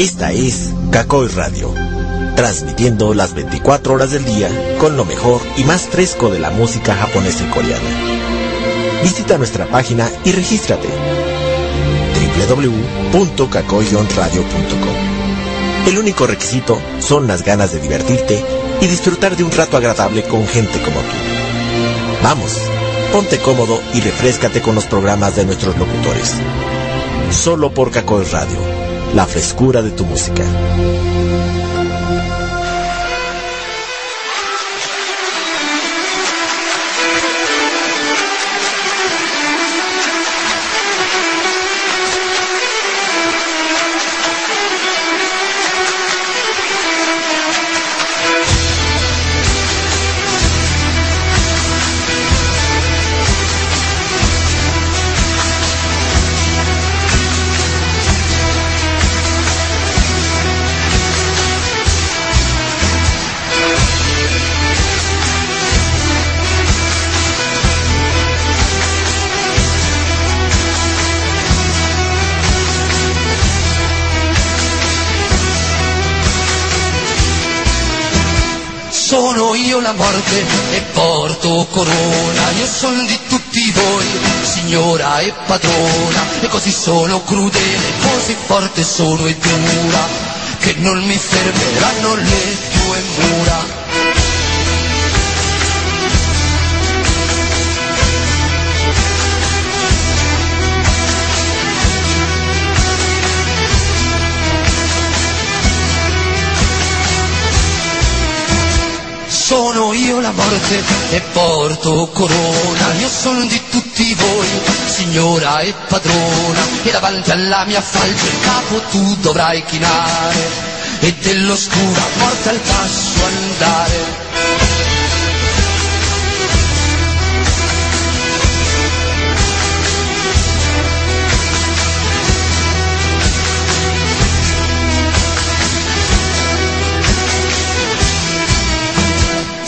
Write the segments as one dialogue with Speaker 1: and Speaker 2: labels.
Speaker 1: Esta es Kakoi Radio, transmitiendo las 24 horas del día con lo mejor y más fresco de la música japonesa y coreana. Visita nuestra página y regístrate www.kakoyonradio.com. El único requisito son las ganas de divertirte y disfrutar de un rato agradable con gente como tú. Vamos, ponte cómodo y refrescate con los programas de nuestros locutores. Solo por Kakoi Radio la frescura de tu música.
Speaker 2: Morte e porto corona, io sono di tutti voi, signora e padrona, e così sono crudele, così forte sono e dura, che non mi fermeranno le tue mura. La morte e porto corona, io sono di tutti voi, signora e padrona, e davanti alla mia falce il capo tu dovrai chinare, e dell'oscura morte al passo andare.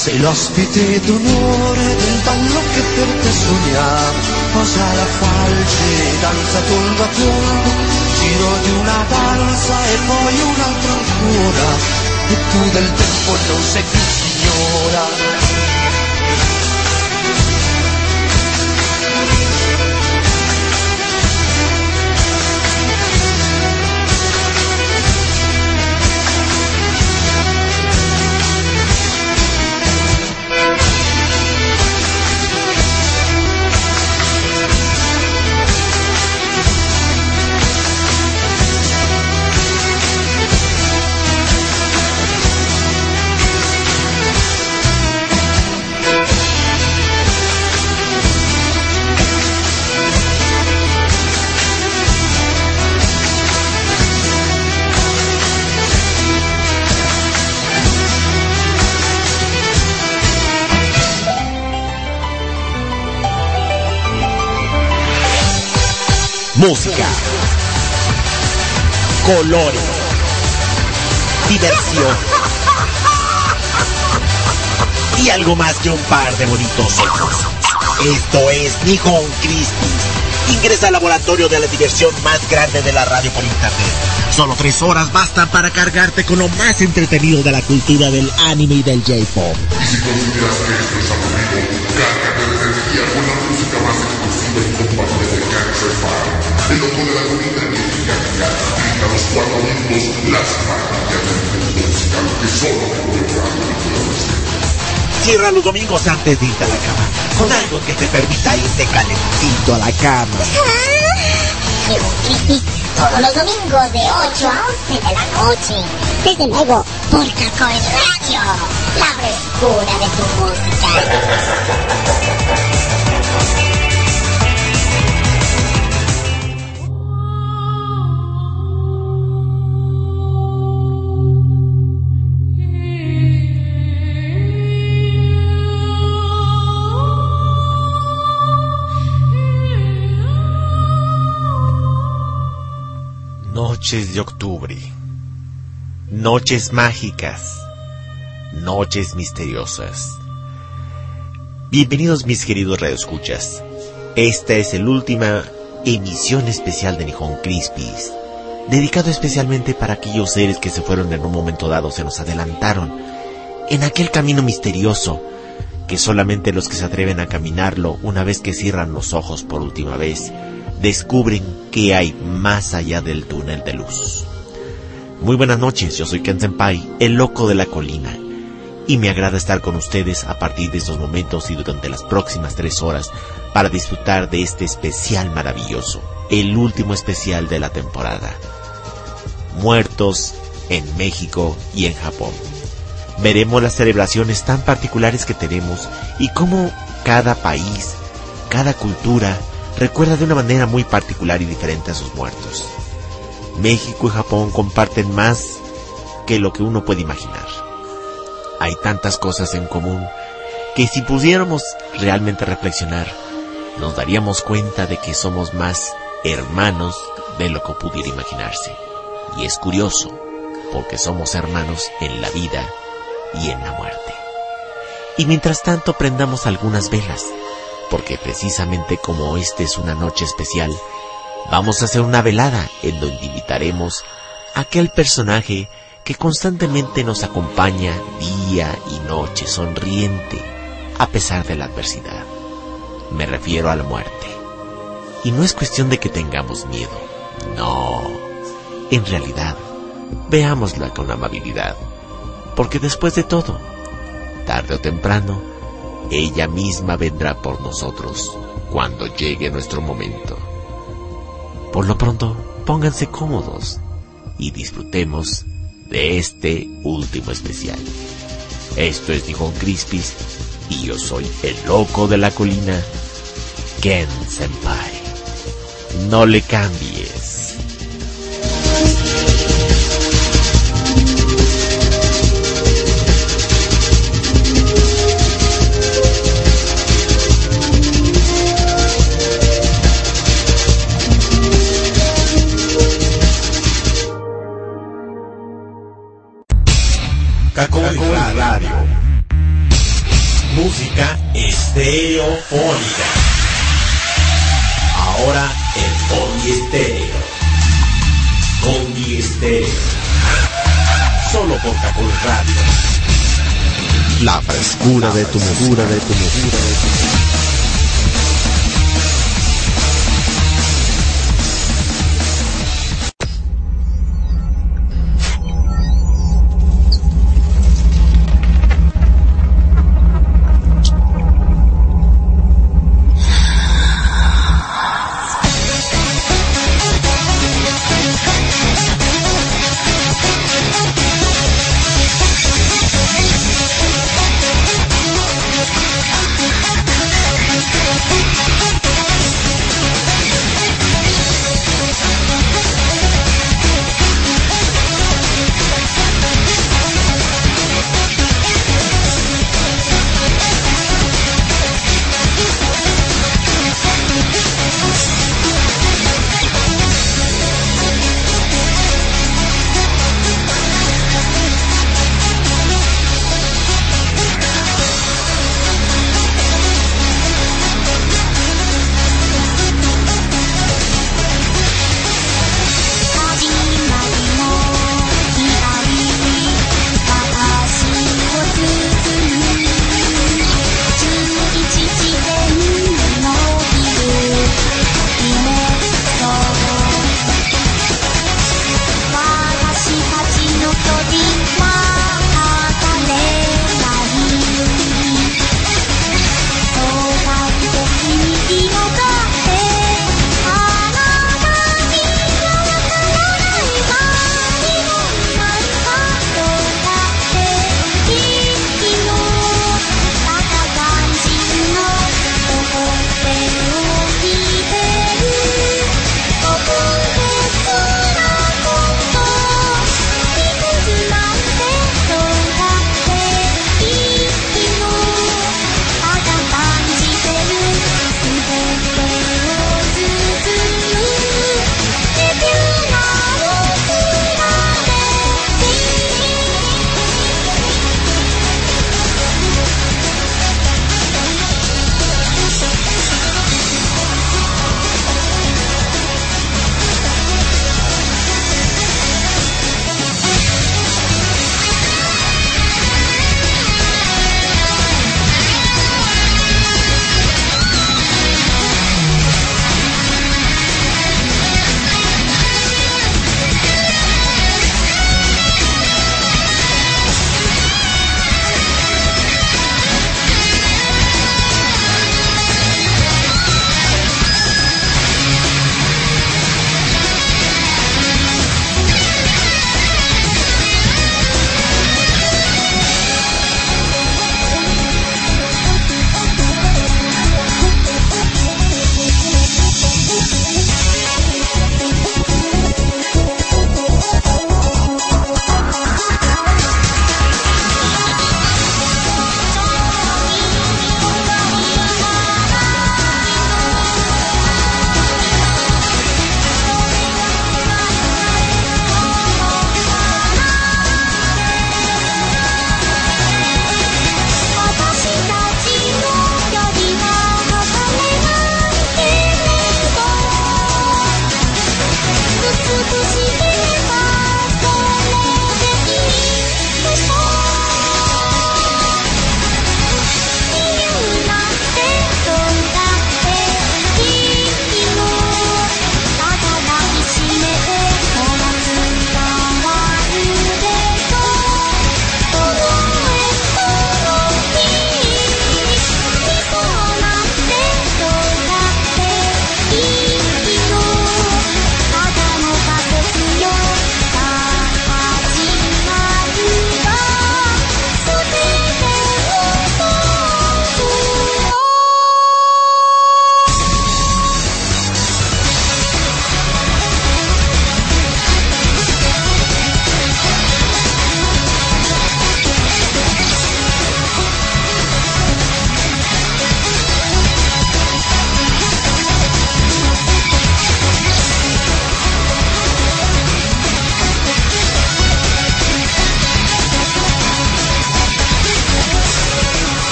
Speaker 2: Sei l'ospite d'onore del ballo che per te sogniamo, posa la falce, danza tondo a tondo, giro di una danza e poi un'altra ancora, e tu del tempo non sei più signora.
Speaker 1: Música, colores, diversión y algo más que un par de bonitos ojos. Esto es Nihon Crispy. Ingresa al laboratorio de la diversión más grande de la radio por internet. Solo tres horas bastan para cargarte con lo más entretenido de la cultura del anime y del J-pop.
Speaker 3: Y si consideras que esto es aburrido, cárgate de energía con la música más exclusiva y compatible de Cancer Fire el loco de la comida mexicana grita los cuatro minutos las maravillas del mundo musical que solo
Speaker 1: Cierra los domingos antes de irte a la cama, con algo que te permita irte calentito a la cama.
Speaker 4: Todos los domingos de 8 a 11 de la noche. Desde luego, por Cacoy Radio, la frescura de tu música.
Speaker 1: Noches de octubre, noches mágicas, noches misteriosas. Bienvenidos mis queridos radioescuchas. Esta es la última emisión especial de Nihon Crispies dedicado especialmente para aquellos seres que se fueron en un momento dado, se nos adelantaron, en aquel camino misterioso, que solamente los que se atreven a caminarlo una vez que cierran los ojos por última vez, descubren que hay más allá del túnel de luz. Muy buenas noches, yo soy Ken Senpai, el loco de la colina, y me agrada estar con ustedes a partir de estos momentos y durante las próximas tres horas para disfrutar de este especial maravilloso, el último especial de la temporada. Muertos en México y en Japón. Veremos las celebraciones tan particulares que tenemos y cómo cada país, cada cultura, recuerda de una manera muy particular y diferente a sus muertos. México y Japón comparten más que lo que uno puede imaginar. Hay tantas cosas en común que si pudiéramos realmente reflexionar, nos daríamos cuenta de que somos más hermanos de lo que pudiera imaginarse. Y es curioso, porque somos hermanos en la vida y en la muerte. Y mientras tanto prendamos algunas velas, porque precisamente como esta es una noche especial, vamos a hacer una velada en donde invitaremos a aquel personaje que constantemente nos acompaña día y noche sonriente a pesar de la adversidad. Me refiero a la muerte. Y no es cuestión de que tengamos miedo. No. En realidad, veámosla con amabilidad. Porque después de todo, tarde o temprano, ella misma vendrá por nosotros cuando llegue nuestro momento. Por lo pronto, pónganse cómodos y disfrutemos de este último especial. Esto es Nihon Crispis y yo soy el loco de la colina, Ken Senpai. No le cambies.
Speaker 3: Cacola Radio. Música estereofónica. Ahora en poliestéreo. Con estéreo. Solo por Cacol Radio.
Speaker 1: La frescura de tu mesura de tu mesura de tu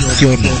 Speaker 5: sensacional.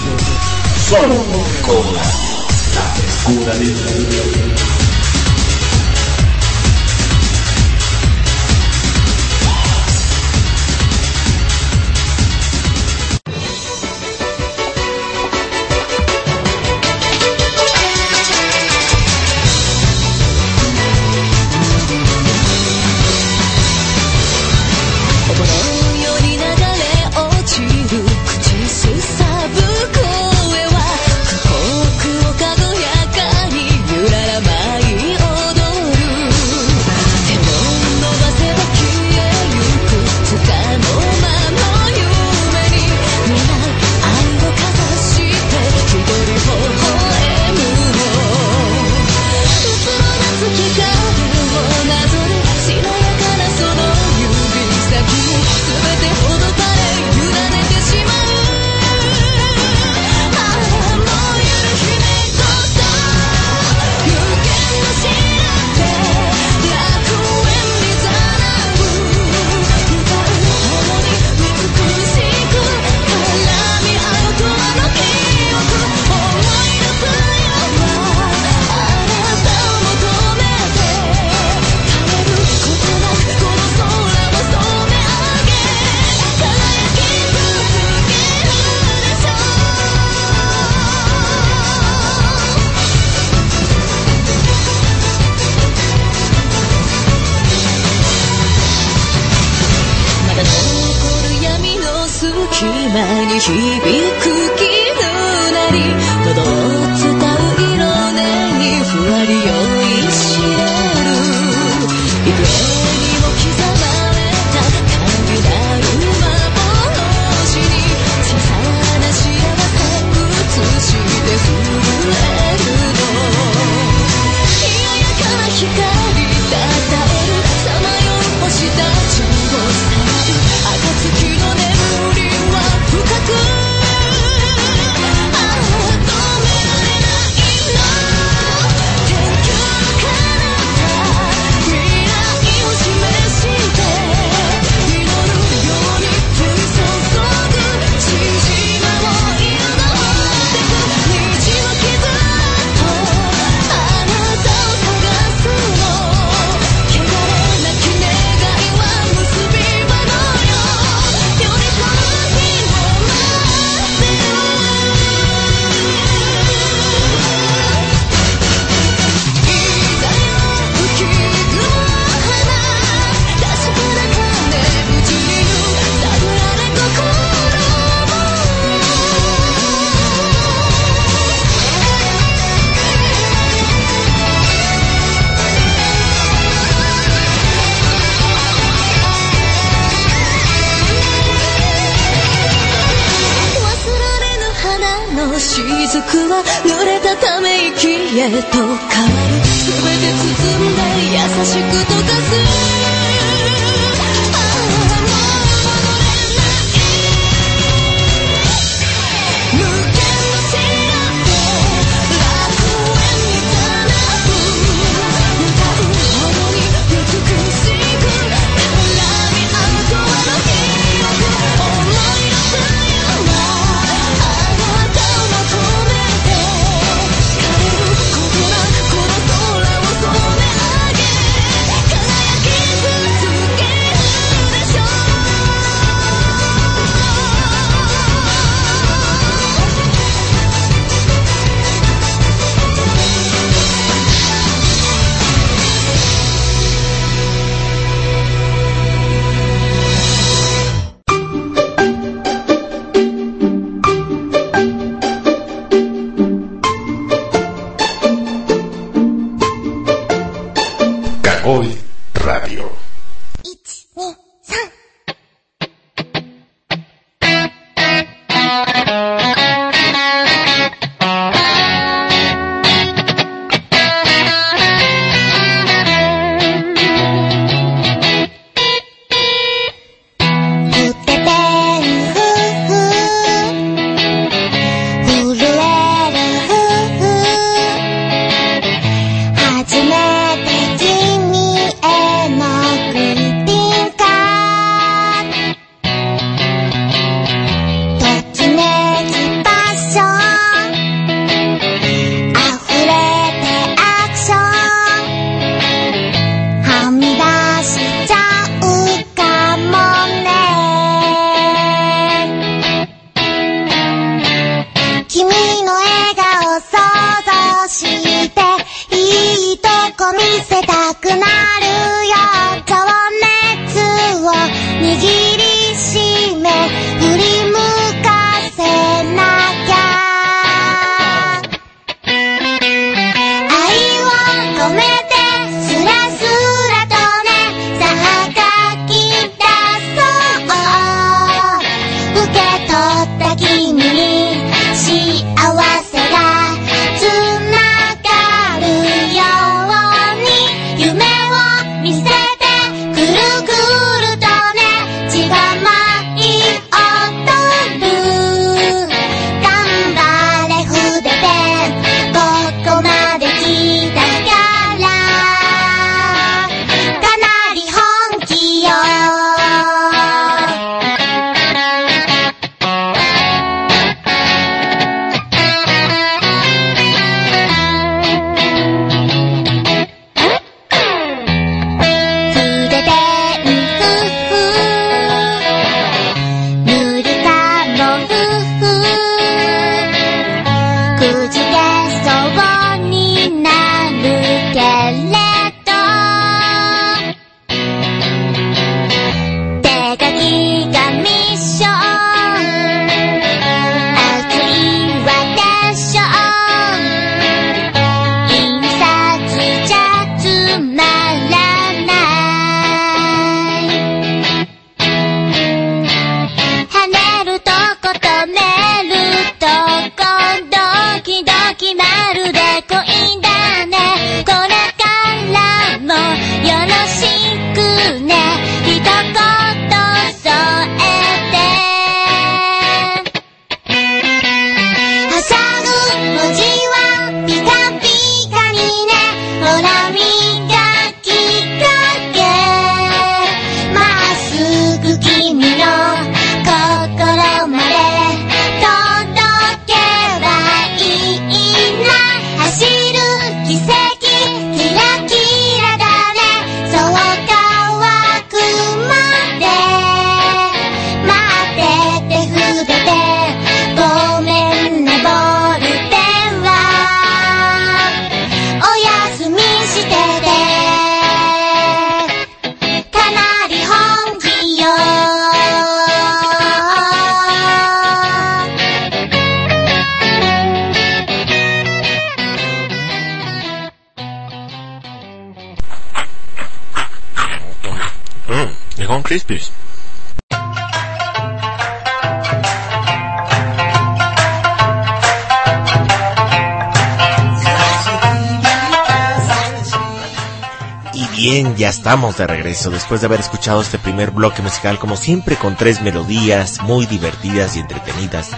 Speaker 6: De
Speaker 1: regreso después de haber escuchado este primer bloque musical como siempre con tres melodías muy divertidas y entretenidas.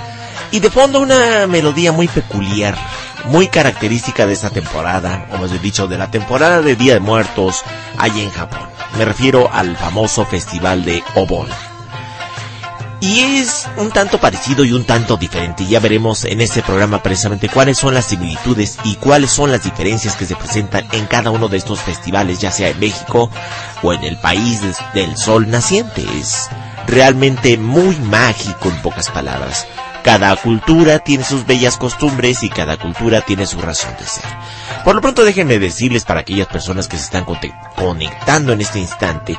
Speaker 1: Y de fondo una melodía muy peculiar, muy característica de esta temporada, o más bien dicho, de la temporada de Día de Muertos allá en Japón. Me refiero al famoso festival de Obon. Y es un tanto parecido y un tanto diferente. Ya veremos en este programa precisamente cuáles son las similitudes y cuáles son las diferencias que se presentan en cada uno de estos festivales, ya sea en México o en el país del sol naciente. Es realmente muy mágico en pocas palabras. Cada cultura tiene sus bellas costumbres y cada cultura tiene su razón de ser. Por lo pronto déjenme decirles para aquellas personas que se están conectando en este instante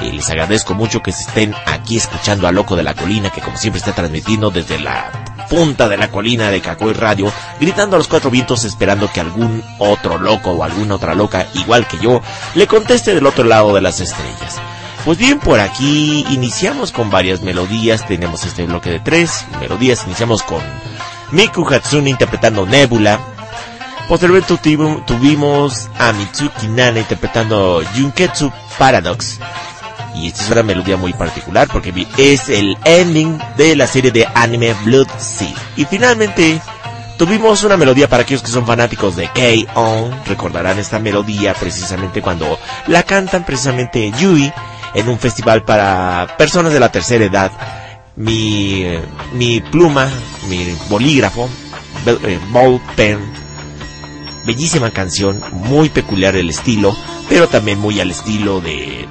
Speaker 1: y les agradezco mucho que se estén aquí escuchando a Loco de la Colina, que como siempre está transmitiendo desde la punta de la colina de Cacoy Radio, gritando a los cuatro vientos esperando que algún otro loco o alguna otra loca, igual que yo, le conteste del otro lado de las estrellas. Pues bien, por aquí iniciamos con varias melodías, tenemos este bloque de tres melodías, iniciamos con Miku Hatsune interpretando Nebula, Posteriormente tuvimos a Mitsuki Nana interpretando Junketsu Paradox. Y esta es una melodía muy particular porque es el ending de la serie de anime Blood Sea. Y finalmente tuvimos una melodía para aquellos que son fanáticos de K-On. Recordarán esta melodía precisamente cuando la cantan precisamente Yui en un festival para personas de la tercera edad. Mi, mi pluma, mi bolígrafo, eh, ball pen, bellísima canción, muy peculiar el estilo, pero también muy al estilo de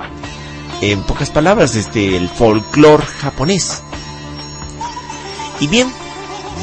Speaker 1: en pocas palabras, este, el folclore japonés. Y bien,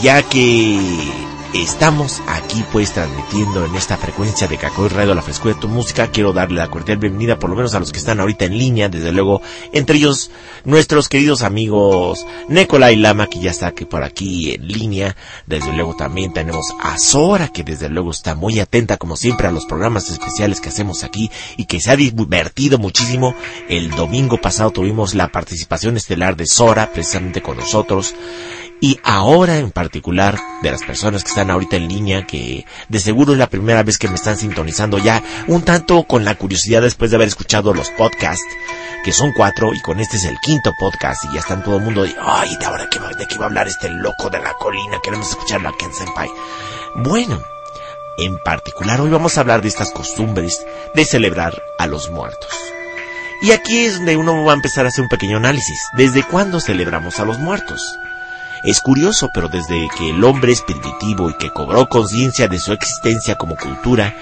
Speaker 1: ya que Estamos aquí pues transmitiendo en esta frecuencia de Cacoy Radio La Frescura de tu Música. Quiero darle la cordial bienvenida por lo menos a los que están ahorita en línea, desde luego, entre ellos nuestros queridos amigos Nicolai Lama, que ya está aquí por aquí en línea. Desde luego también tenemos a Sora, que desde luego está muy atenta como siempre a los programas especiales que hacemos aquí y que se ha divertido muchísimo. El domingo pasado tuvimos la participación estelar de Sora precisamente con nosotros y ahora en particular de las personas que están ahorita en línea, que de seguro es la primera vez que me están sintonizando ya, un tanto con la curiosidad después de haber escuchado los podcasts, que son cuatro, y con este es el quinto podcast, y ya están todo el mundo de, ay, ¿de ahora qué va, de qué va a hablar este loco de la colina? Queremos escucharlo a Ken Senpai. Bueno, en particular hoy vamos a hablar de estas costumbres de celebrar a los muertos. Y aquí es donde uno va a empezar a hacer un pequeño análisis. ¿Desde cuándo celebramos a los muertos? Es curioso, pero desde que el hombre es primitivo y que cobró conciencia de su existencia como cultura,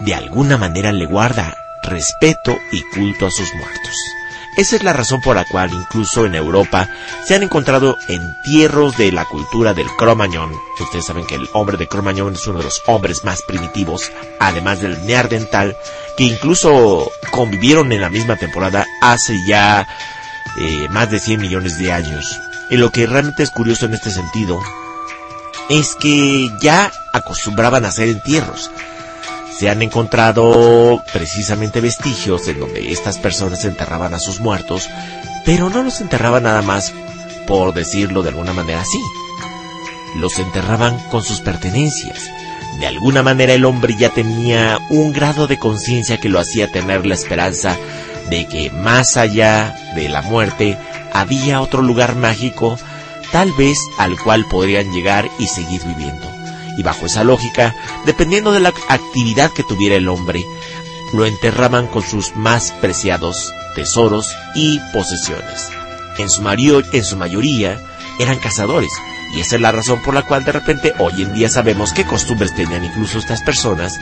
Speaker 1: de alguna manera le guarda respeto y culto a sus muertos. Esa es la razón por la cual incluso en Europa se han encontrado entierros de la cultura del cromañón. Ustedes saben que el hombre de cromañón es uno de los hombres más primitivos, además del neardental, que incluso convivieron en la misma temporada hace ya eh, más de 100 millones de años. Y lo que realmente es curioso en este sentido es que ya acostumbraban a hacer entierros. Se han encontrado precisamente vestigios en donde estas personas enterraban a sus muertos, pero no los enterraban nada más por decirlo de alguna manera así. Los enterraban con sus pertenencias. De alguna manera el hombre ya tenía un grado de conciencia que lo hacía tener la esperanza de que más allá de la muerte había otro lugar mágico, tal vez al cual podrían llegar y seguir viviendo. Y bajo esa lógica, dependiendo de la actividad que tuviera el hombre, lo enterraban con sus más preciados tesoros y posesiones. En su, mayoría eran cazadores, y esa es la razón por la cual de repente hoy en día sabemos qué costumbres tenían incluso estas personas,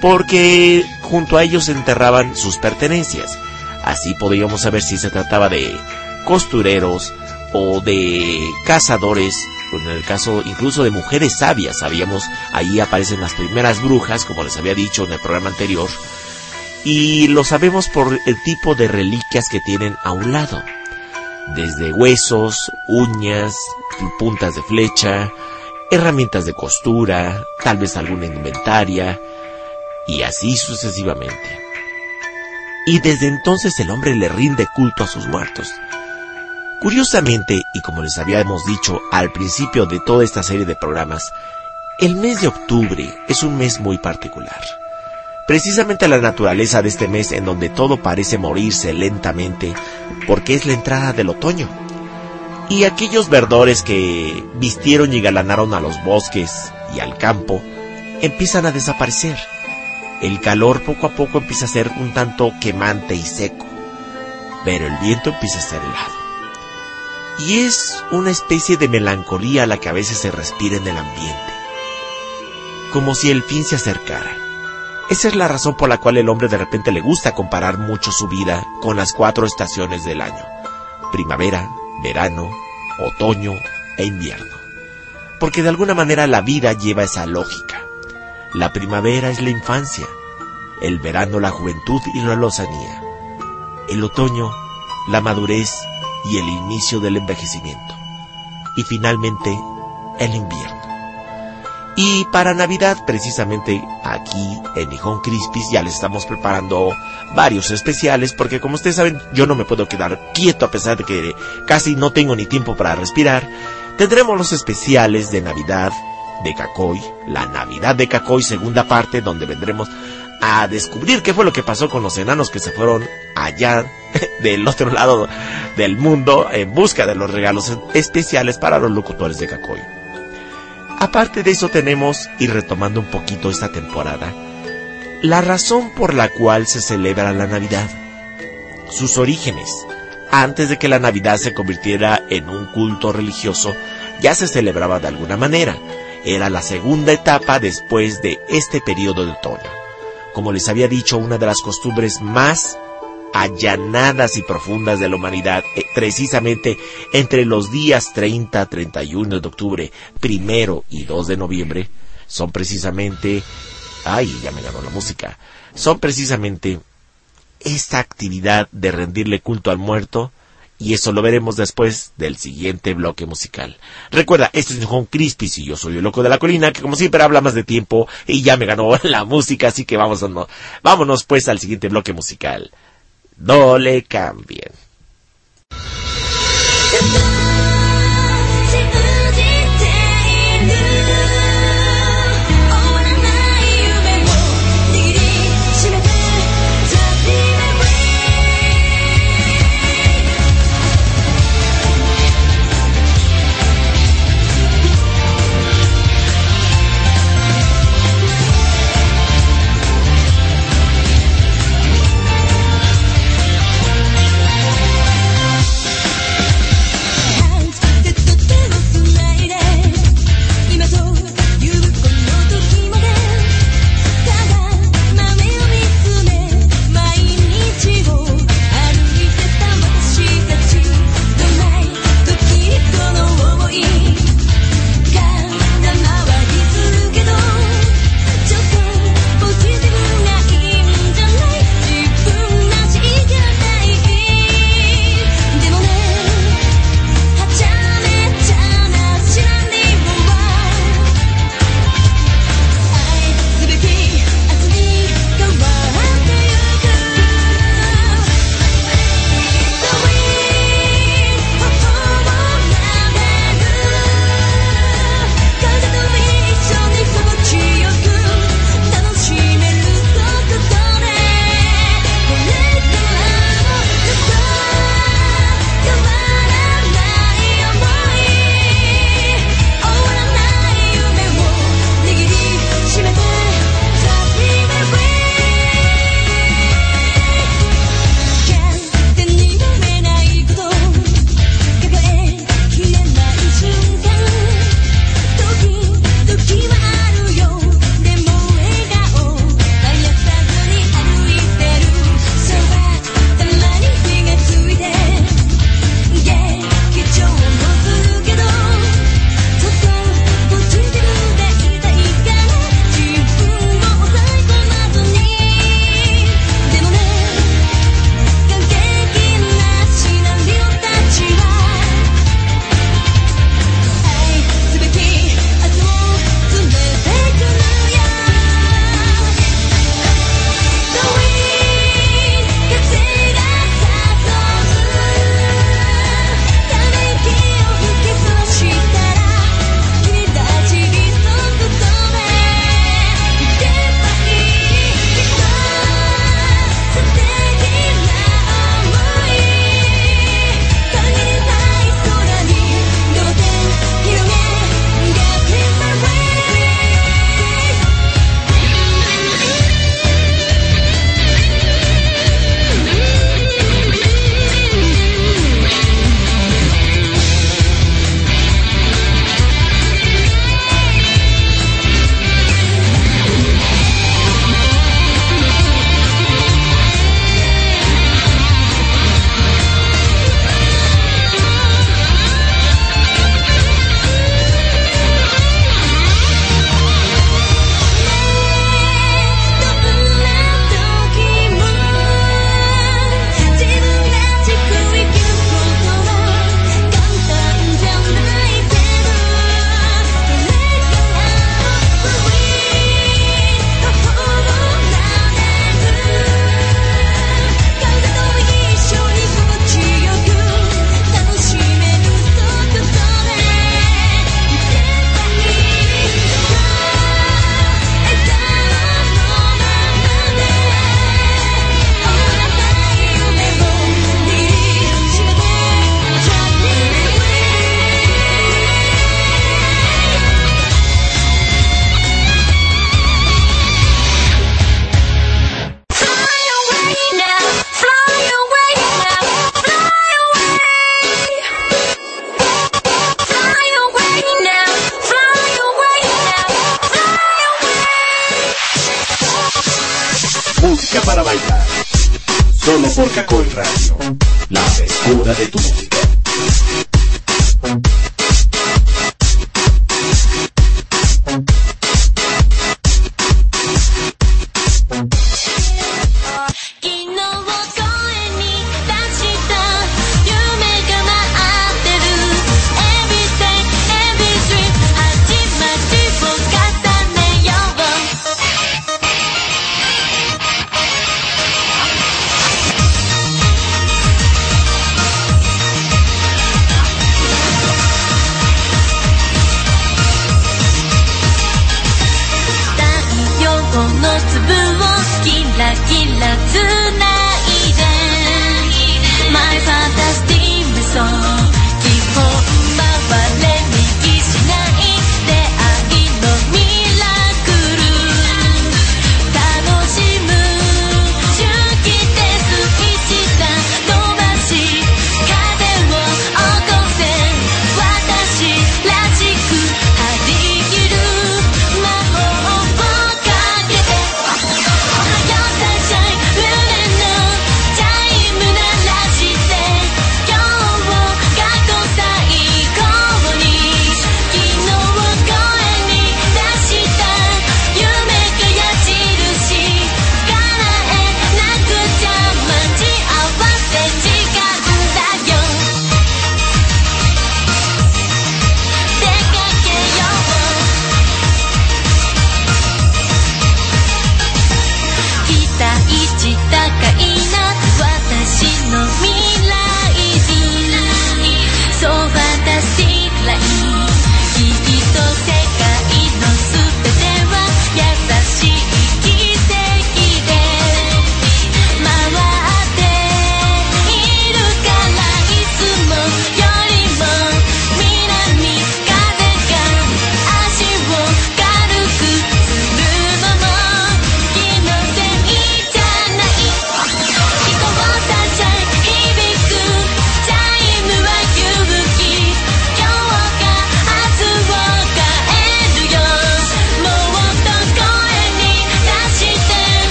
Speaker 1: porque junto a ellos enterraban sus pertenencias. Así podríamos saber si se trataba de costureros o de cazadores, en el caso incluso de mujeres sabias, sabíamos, ahí aparecen las primeras brujas, como les había dicho en el programa anterior, y lo sabemos por el tipo de reliquias que tienen a un lado, desde huesos, uñas, puntas de flecha, herramientas de costura, tal vez alguna indumentaria, y así sucesivamente. Y desde entonces el hombre le rinde culto a sus muertos. Curiosamente, y como les habíamos dicho al principio de toda esta serie de programas, el mes de octubre es un mes muy particular. Precisamente la naturaleza de este mes en donde todo parece morirse lentamente porque es la entrada del otoño. Y aquellos verdores que vistieron y galanaron a los bosques y al campo empiezan a desaparecer. El calor poco a poco empieza a ser un tanto quemante y seco, pero el viento empieza a ser helado y es una especie de melancolía la que a veces se respira en el ambiente, como si el fin se acercara. Esa es la razón por la cual el hombre de repente le gusta comparar mucho su vida con las cuatro estaciones del año, primavera, verano, otoño e invierno, porque de alguna manera la vida lleva esa lógica. La primavera es la infancia, el verano la juventud y la lozanía, el otoño la madurez y el inicio del envejecimiento. Y finalmente, el invierno. Y para Navidad, precisamente aquí en Nihon Crispis, ya les estamos preparando varios especiales, porque como ustedes saben, yo no me puedo quedar quieto a pesar de que casi no tengo ni tiempo para respirar. Tendremos los especiales de Navidad de Cacoy, la Navidad de Cacoy, segunda parte, donde vendremos a descubrir qué fue lo que pasó con los enanos que se fueron allá del otro lado del mundo en busca de los regalos especiales para los locutores de Cacoy. Aparte de eso tenemos, y retomando un poquito esta temporada, la razón por la cual se celebra la Navidad, sus orígenes. Antes de que la Navidad se convirtiera en un culto religioso, ya se celebraba de alguna manera. Era la segunda etapa después de este periodo de otoño. Como les había dicho, una de las costumbres más
Speaker 5: allanadas y profundas de la humanidad, eh, precisamente entre los días 30, 31 de octubre, primero y 2 de noviembre, son precisamente, ay, ya me ganó la música, son precisamente esta actividad de rendirle culto al muerto, y eso lo veremos después del siguiente bloque musical. Recuerda, esto es Juan Crispis y yo soy el loco de la colina, que como siempre habla más de tiempo y ya me ganó la música, así que vamos a, no, vámonos pues al siguiente bloque musical. No le cambien.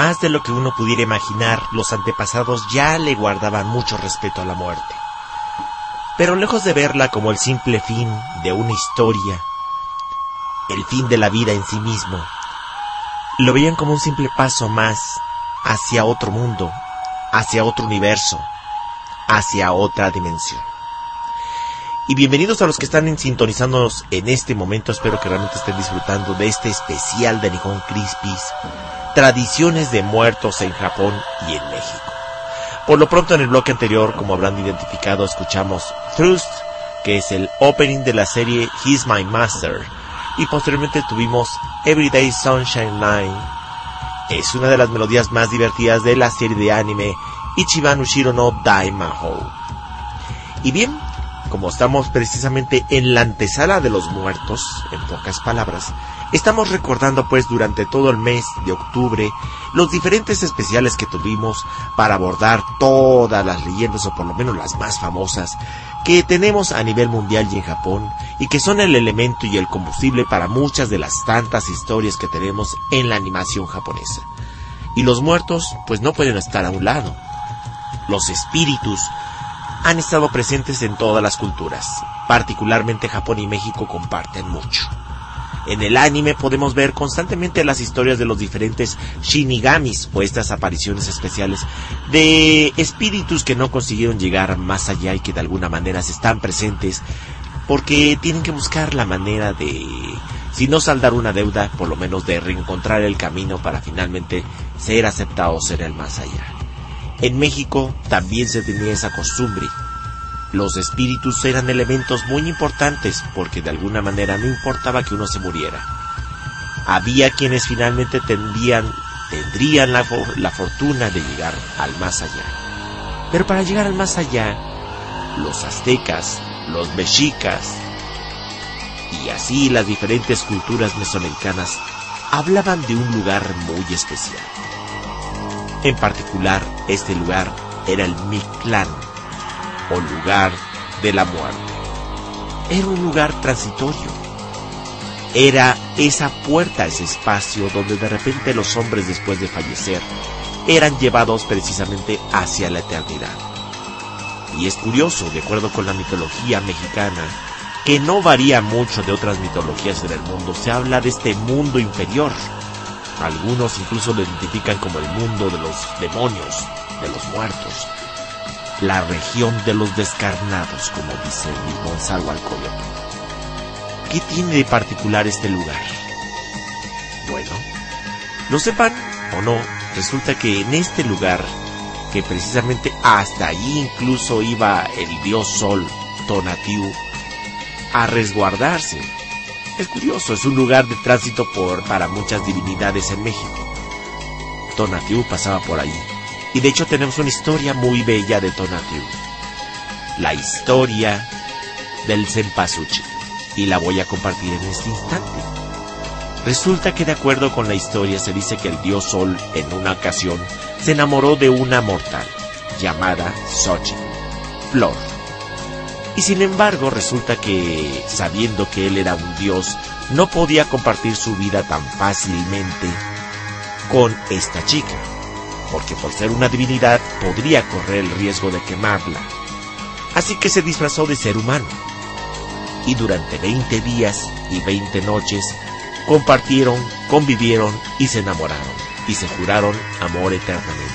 Speaker 1: Más de lo que uno pudiera imaginar, los antepasados ya le guardaban mucho respeto a la muerte. Pero lejos de verla como el simple fin de una historia, el fin de la vida en sí mismo, lo veían como un simple paso más hacia otro mundo, hacia otro universo, hacia otra dimensión. Y bienvenidos a los que están sintonizándonos en este momento. Espero que realmente estén disfrutando de este especial de Nihon Crispis, tradiciones de muertos en Japón y en México. Por lo pronto en el bloque anterior, como habrán identificado, escuchamos Thrust, que es el opening de la serie He's My Master. Y posteriormente tuvimos Everyday Sunshine Line. Es una de las melodías más divertidas de la serie de anime Ichiban Ushiro no Daimaho. Y bien, como estamos precisamente en la antesala de los muertos, en pocas palabras, estamos recordando pues durante todo el mes de octubre los diferentes especiales que tuvimos para abordar todas las leyendas o por lo menos las más famosas que tenemos a nivel mundial y en Japón y que son el elemento y el combustible para muchas de las tantas historias que tenemos en la animación japonesa. Y los muertos pues no pueden estar a un lado. Los espíritus han estado presentes en todas las culturas, particularmente Japón y México comparten mucho. En el anime podemos ver constantemente las historias de los diferentes shinigamis o estas apariciones especiales de espíritus que no consiguieron llegar más allá y que de alguna manera se están presentes porque tienen que buscar la manera de, si no saldar una deuda, por lo menos de reencontrar el camino para finalmente ser aceptados en el más allá. En México también se tenía esa costumbre. Los espíritus eran elementos muy importantes porque de alguna manera no importaba que uno se muriera. Había quienes finalmente tendrían, la, la fortuna de llegar al más allá. Pero para llegar al más allá, los aztecas, los mexicas y así las diferentes culturas mesoamericanas hablaban de un lugar muy especial. En particular, este lugar era el Mictlán, o lugar de la muerte. Era un lugar transitorio. Era esa puerta, ese espacio donde de repente los hombres después de fallecer eran llevados precisamente hacia la eternidad. Y es curioso, de acuerdo con la mitología mexicana, que no varía mucho de otras mitologías en el mundo, se habla de este mundo inferior, algunos incluso lo identifican como el mundo de los demonios, de los muertos, la región de los descarnados, como dice el Gonzalo ¿Qué tiene de particular este lugar? Bueno, lo sepan o no, resulta que en este lugar, que precisamente hasta allí incluso iba el dios Sol, Tonatiuh, a resguardarse es curioso, es un lugar de tránsito por, para muchas divinidades en México. Tonatiuh pasaba por ahí. Y de hecho tenemos una historia muy bella de Tonatiuh. La historia del Senpasuchi. Y la voy a compartir en este instante. Resulta que de acuerdo con la historia se dice que el dios Sol en una ocasión se enamoró de una mortal llamada Xochitl, Flor y sin embargo resulta que, sabiendo que él era un dios, no podía compartir su vida tan fácilmente con esta chica, porque por ser una divinidad podría correr el riesgo de quemarla. Así que se disfrazó de ser humano. Y durante 20 días y 20 noches compartieron, convivieron y se enamoraron y se juraron amor eternamente.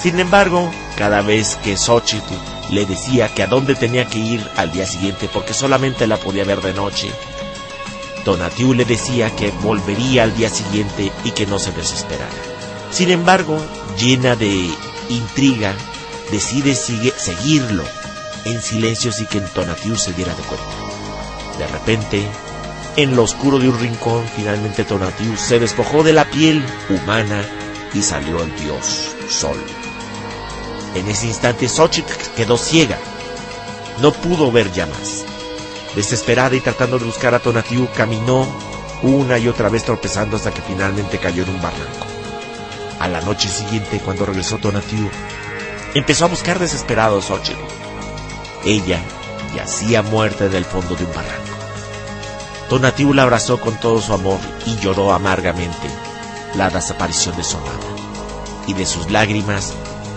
Speaker 1: Sin embargo, cada vez que Xochitl le decía que a dónde tenía que ir al día siguiente porque solamente la podía ver de noche. Donatiu le decía que volvería al día siguiente y que no se desesperara. Sin embargo, llena de intriga, decide seguirlo en silencio sin que Donatiu se diera de cuenta. De repente, en lo oscuro de un rincón, finalmente Donatiu se despojó de la piel humana y salió el dios Sol. En ese instante Xochitl quedó ciega. No pudo ver ya más. Desesperada y tratando de buscar a Tonatiuh, caminó una y otra vez tropezando hasta que finalmente cayó en un barranco. A la noche siguiente, cuando regresó Tonatiuh, empezó a buscar desesperado a Xochitl. Ella yacía muerta en el fondo de un barranco. Tonatiuh la abrazó con todo su amor y lloró amargamente. la desaparición de su amada y de sus lágrimas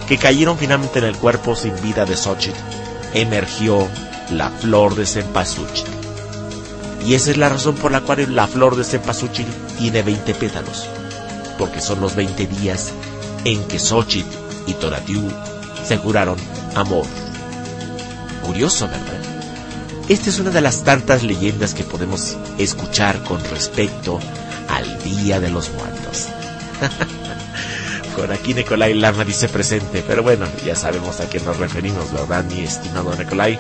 Speaker 1: que cayeron finalmente en el cuerpo sin vida de Xochitl, emergió la flor de cempasúchil. Y esa es la razón por la cual la flor de cempasúchil tiene 20 pétalos, porque son los 20 días en que Xochitl y Tonatiuh se juraron amor. Curioso, ¿verdad? Esta es una de las tantas leyendas que podemos escuchar con respecto al Día de los Muertos. Por aquí Nicolai Lama dice presente, pero bueno, ya sabemos a quién nos referimos, ¿verdad, mi estimado Nicolai?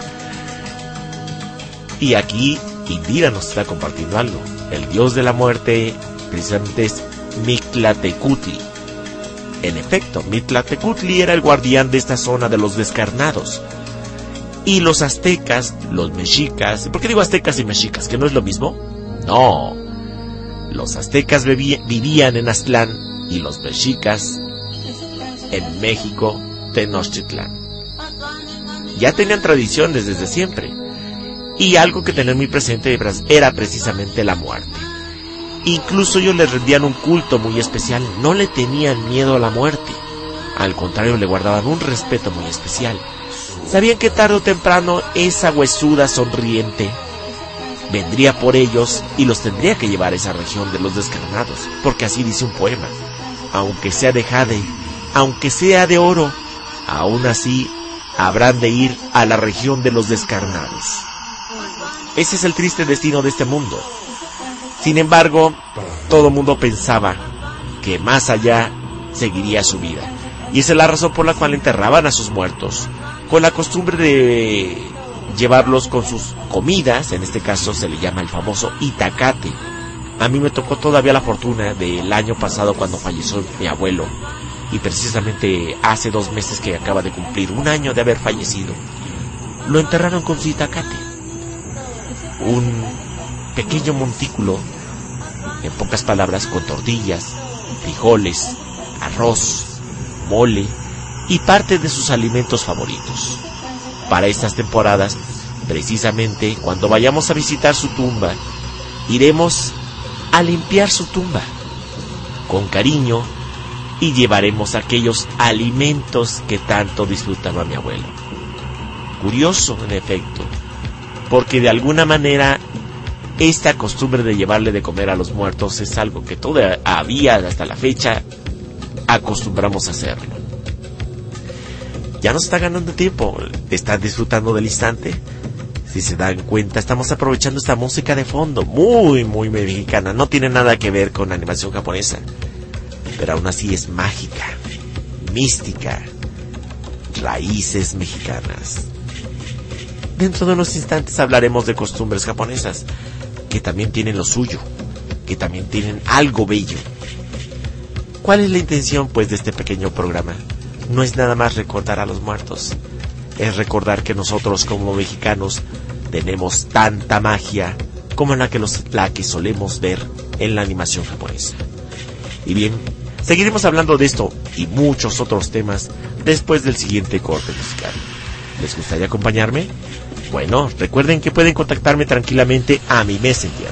Speaker 1: Y aquí Indira nos está compartiendo algo. El dios de la muerte precisamente es Mictlatecutli. En efecto, Mictlatecutli era el guardián de esta zona de los descarnados. Y los aztecas, los mexicas, ¿por qué digo aztecas y mexicas? ¿Que no es lo mismo? No. Los aztecas vivían en Aztlán y los mexicas en México, Tenochtitlán. Ya tenían tradiciones desde siempre. Y algo que tener muy presente era precisamente la muerte. Incluso ellos le rendían un culto muy especial, no le tenían miedo a la muerte. Al contrario, le guardaban un respeto muy especial. Sabían que tarde o temprano esa huesuda sonriente vendría por ellos y los tendría que llevar a esa región de los descarnados, porque así dice un poema. Aunque sea de jade, aunque sea de oro, aún así habrán de ir a la región de los descarnados. Ese es el triste destino de este mundo. Sin embargo, todo mundo pensaba que más allá seguiría su vida. Y esa es la razón por la cual enterraban a sus muertos, con la costumbre de llevarlos con sus comidas, en este caso se le llama el famoso itacate. A mí me tocó todavía la fortuna del año pasado cuando falleció mi abuelo, y precisamente hace dos meses que acaba de cumplir un año de haber fallecido, lo enterraron con su itacate. Un pequeño montículo, en pocas palabras, con tortillas, frijoles, arroz, mole y parte de sus alimentos favoritos. Para estas temporadas, precisamente cuando vayamos a visitar su tumba, iremos a limpiar su tumba con cariño y llevaremos aquellos alimentos que tanto disfrutaba mi abuelo. Curioso, en efecto, porque de alguna manera esta costumbre de llevarle de comer a los muertos es algo que todavía hasta la fecha acostumbramos a hacerlo. Ya nos está ganando tiempo, está disfrutando del instante. Si se dan cuenta, estamos aprovechando esta música de fondo, muy, muy mexicana. No tiene nada que ver con animación japonesa pero aún así es mágica, mística, raíces mexicanas. Dentro de unos instantes hablaremos de costumbres japonesas, que también tienen lo suyo, que también tienen algo bello. ¿Cuál es la intención pues de este pequeño programa? No es nada más recordar a los muertos, es recordar que nosotros como mexicanos tenemos tanta magia como la que, los, la solemos ver en la animación japonesa. Y bien, Seguiremos hablando de esto y muchos otros temas después del siguiente corte musical. ¿Les gustaría acompañarme? Bueno, recuerden que pueden contactarme tranquilamente a mi messenger,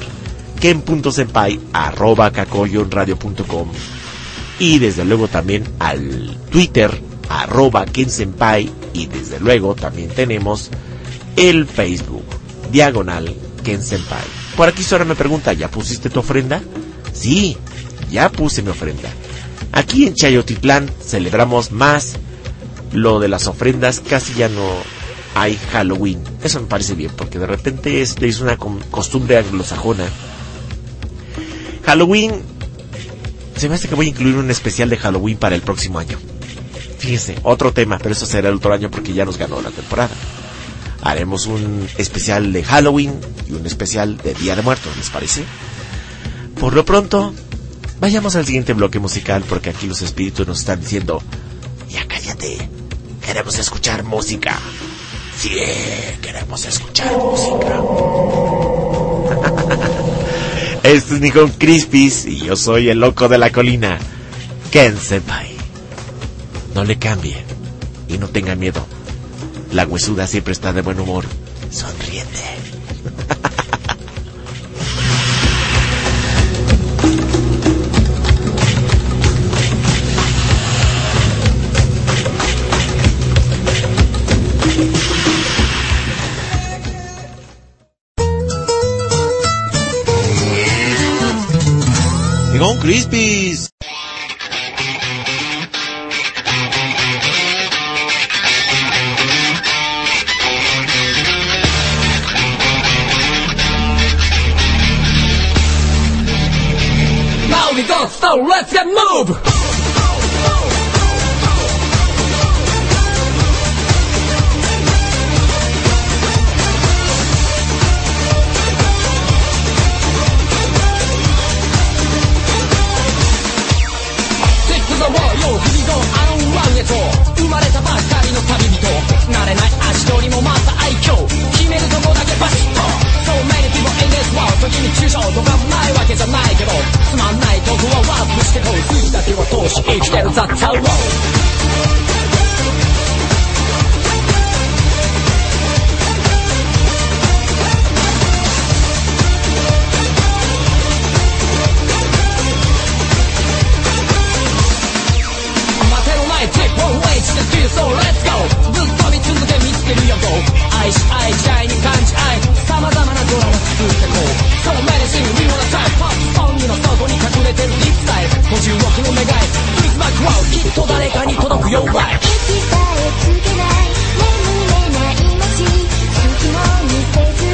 Speaker 1: ken.senpai arroba kakoyonradio.com y desde luego también al Twitter arroba kensenpai y desde luego también tenemos el Facebook diagonal kensenpai. Por aquí Sora me pregunta, ¿ya pusiste tu ofrenda? Sí, ya puse mi ofrenda. Aquí en Chayotitlán celebramos más lo de las ofrendas, casi ya no hay Halloween. Eso me parece bien, porque de repente es, una costumbre anglosajona. Halloween, se me hace que voy a incluir un especial de Halloween para el próximo año. Fíjense, otro tema, pero eso será el otro año porque ya nos ganó la temporada. Haremos un especial de Halloween y un especial de Día de Muertos, ¿les parece? Por lo pronto, Vayamos al siguiente bloque musical porque aquí los espíritus nos están diciendo, ya cállate, queremos escuchar música. Sí, queremos escuchar música. este es Nihon Crispis y yo soy el loco de la colina, Ken Senpai. No le cambie y no tenga miedo. La huesuda siempre está de buen humor, sonriente. Crispies.
Speaker 7: Now we go, so let's get moved! 時に注射音がうないわけじゃないけどつまんないとこはワープしてこう数だけは通し生きてるザ・タウンずっと見続け見つけるよ Go 愛し愛時代に感じ愛ざまなドラマ作ってこうそのメレシみ We wanna time pop 本人の底に隠れてるリ切タイル。56の願い Please my crowd きっと誰かに届くよ Right
Speaker 5: きさえつけない眠れない街月を見せず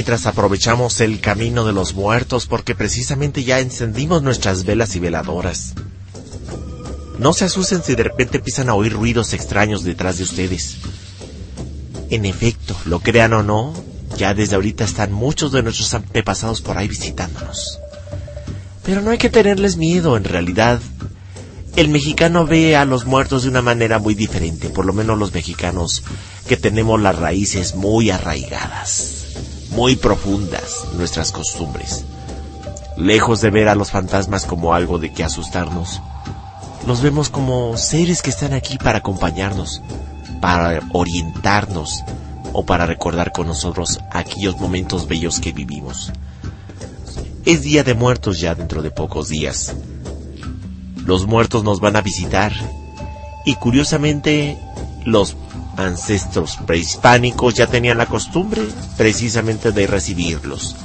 Speaker 1: mientras aprovechamos el camino de los muertos porque precisamente ya encendimos nuestras velas y veladoras. No se asusten si de repente empiezan a oír ruidos extraños detrás de ustedes. En efecto, lo crean o no, Ya desde ahorita están muchos de nuestros antepasados por ahí visitándonos. Pero no hay que tenerles miedo, en realidad. El mexicano ve a los muertos de una manera muy diferente, por lo menos los mexicanos que tenemos las raíces muy arraigadas, muy profundas, nuestras costumbres. Lejos de ver a los fantasmas como algo de que asustarnos, los vemos como seres que están aquí para acompañarnos, para orientarnos o para recordar con nosotros aquellos momentos bellos que vivimos. Es Día de Muertos ya dentro de pocos días. Los muertos nos van a visitar y curiosamente los ancestros prehispánicos ya tenían la costumbre precisamente de recibirlos.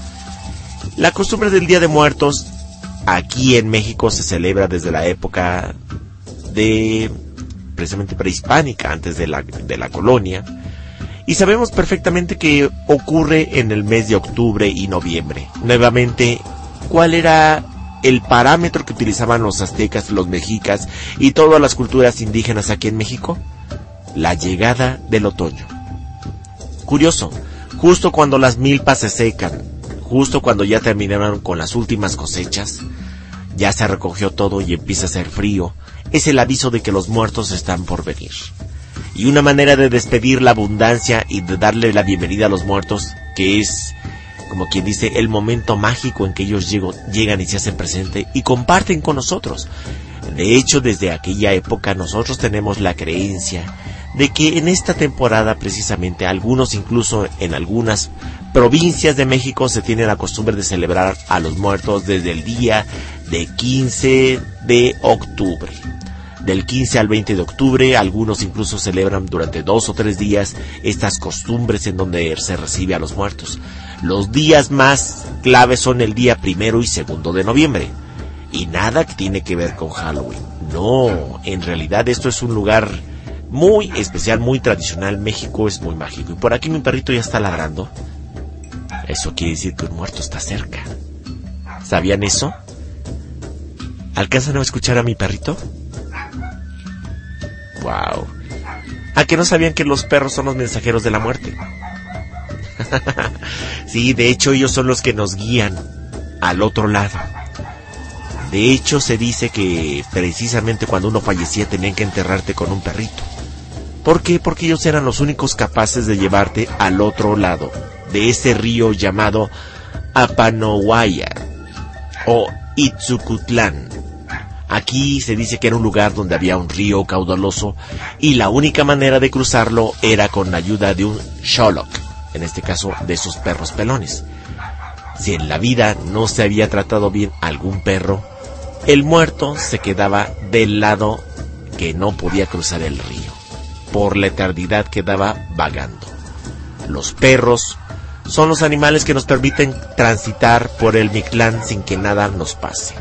Speaker 1: La costumbre del Día de Muertos aquí en México se celebra desde la época de precisamente prehispánica, antes de la, de la colonia. Y sabemos perfectamente que ocurre en el mes de octubre y noviembre. Nuevamente, ¿cuál era el parámetro que utilizaban los aztecas, los mexicas y todas las culturas indígenas aquí en México? La llegada del otoño. Curioso, justo cuando las milpas se secan, justo cuando ya terminaron con las últimas cosechas, ya se recogió todo y empieza a hacer frío, es el aviso de que los muertos están por venir. Y una manera de despedir la abundancia y de darle la bienvenida a los muertos, que es, como quien dice, el momento mágico en que ellos llegan y se hacen presente y comparten con nosotros. De hecho, desde aquella época nosotros tenemos la creencia de que en esta temporada precisamente algunos incluso en algunas provincias de México se tiene la costumbre de celebrar a los muertos desde el día de 15 de octubre. Del 15 al 20 de octubre, algunos incluso celebran durante dos o tres días estas costumbres en donde se recibe a los muertos. Los días más claves son el día primero y segundo de noviembre. Y nada que tiene que ver con Halloween. No, en realidad esto es un lugar muy especial, muy tradicional. México es muy mágico. Y por aquí mi perrito ya está ladrando. Eso quiere decir que un muerto está cerca. ¿Sabían eso? ¿Alcanzan a escuchar a mi perrito? Wow. ¿A que no sabían que los perros son los mensajeros de la muerte? sí, de hecho ellos son los que nos guían al otro lado. De hecho se dice que precisamente cuando uno fallecía tenían que enterrarte con un perrito. ¿Por qué? Porque ellos eran los únicos capaces de llevarte al otro lado de ese río llamado Apanohuaya o Itzucutlán. Aquí se dice que era un lugar donde había un río caudaloso y la única manera de cruzarlo era con la ayuda de un Sholok, en este caso de esos perros pelones. Si en la vida no se había tratado bien algún perro, el muerto se quedaba del lado que no podía cruzar el río. Por la eternidad quedaba vagando. Los perros son los animales que nos permiten transitar por el Mictlán sin que nada nos pase.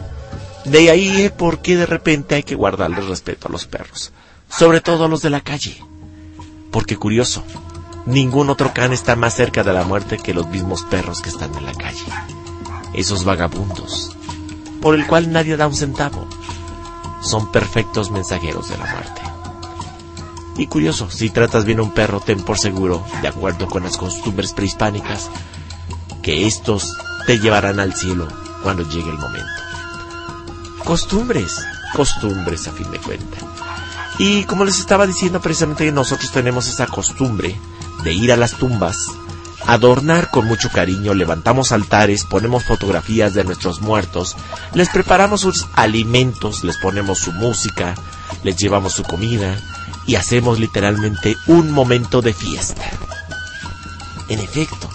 Speaker 1: De ahí por qué de repente hay que guardarle respeto a los perros, sobre todo a los de la calle. Porque curioso, ningún otro can está más cerca de la muerte que los mismos perros que están en la calle. Esos vagabundos, por el cual nadie da un centavo, son perfectos mensajeros de la muerte. Y curioso, si tratas bien a un perro, ten por seguro, de acuerdo con las costumbres prehispánicas, que estos te llevarán al cielo cuando llegue el momento. Costumbres, costumbres a fin de cuentas. Y como les estaba diciendo, precisamente nosotros tenemos esa costumbre de ir a las tumbas, adornar con mucho cariño, levantamos altares, ponemos fotografías de nuestros muertos, les preparamos sus alimentos, les ponemos su música, les llevamos su comida y hacemos literalmente un momento de fiesta. En efecto,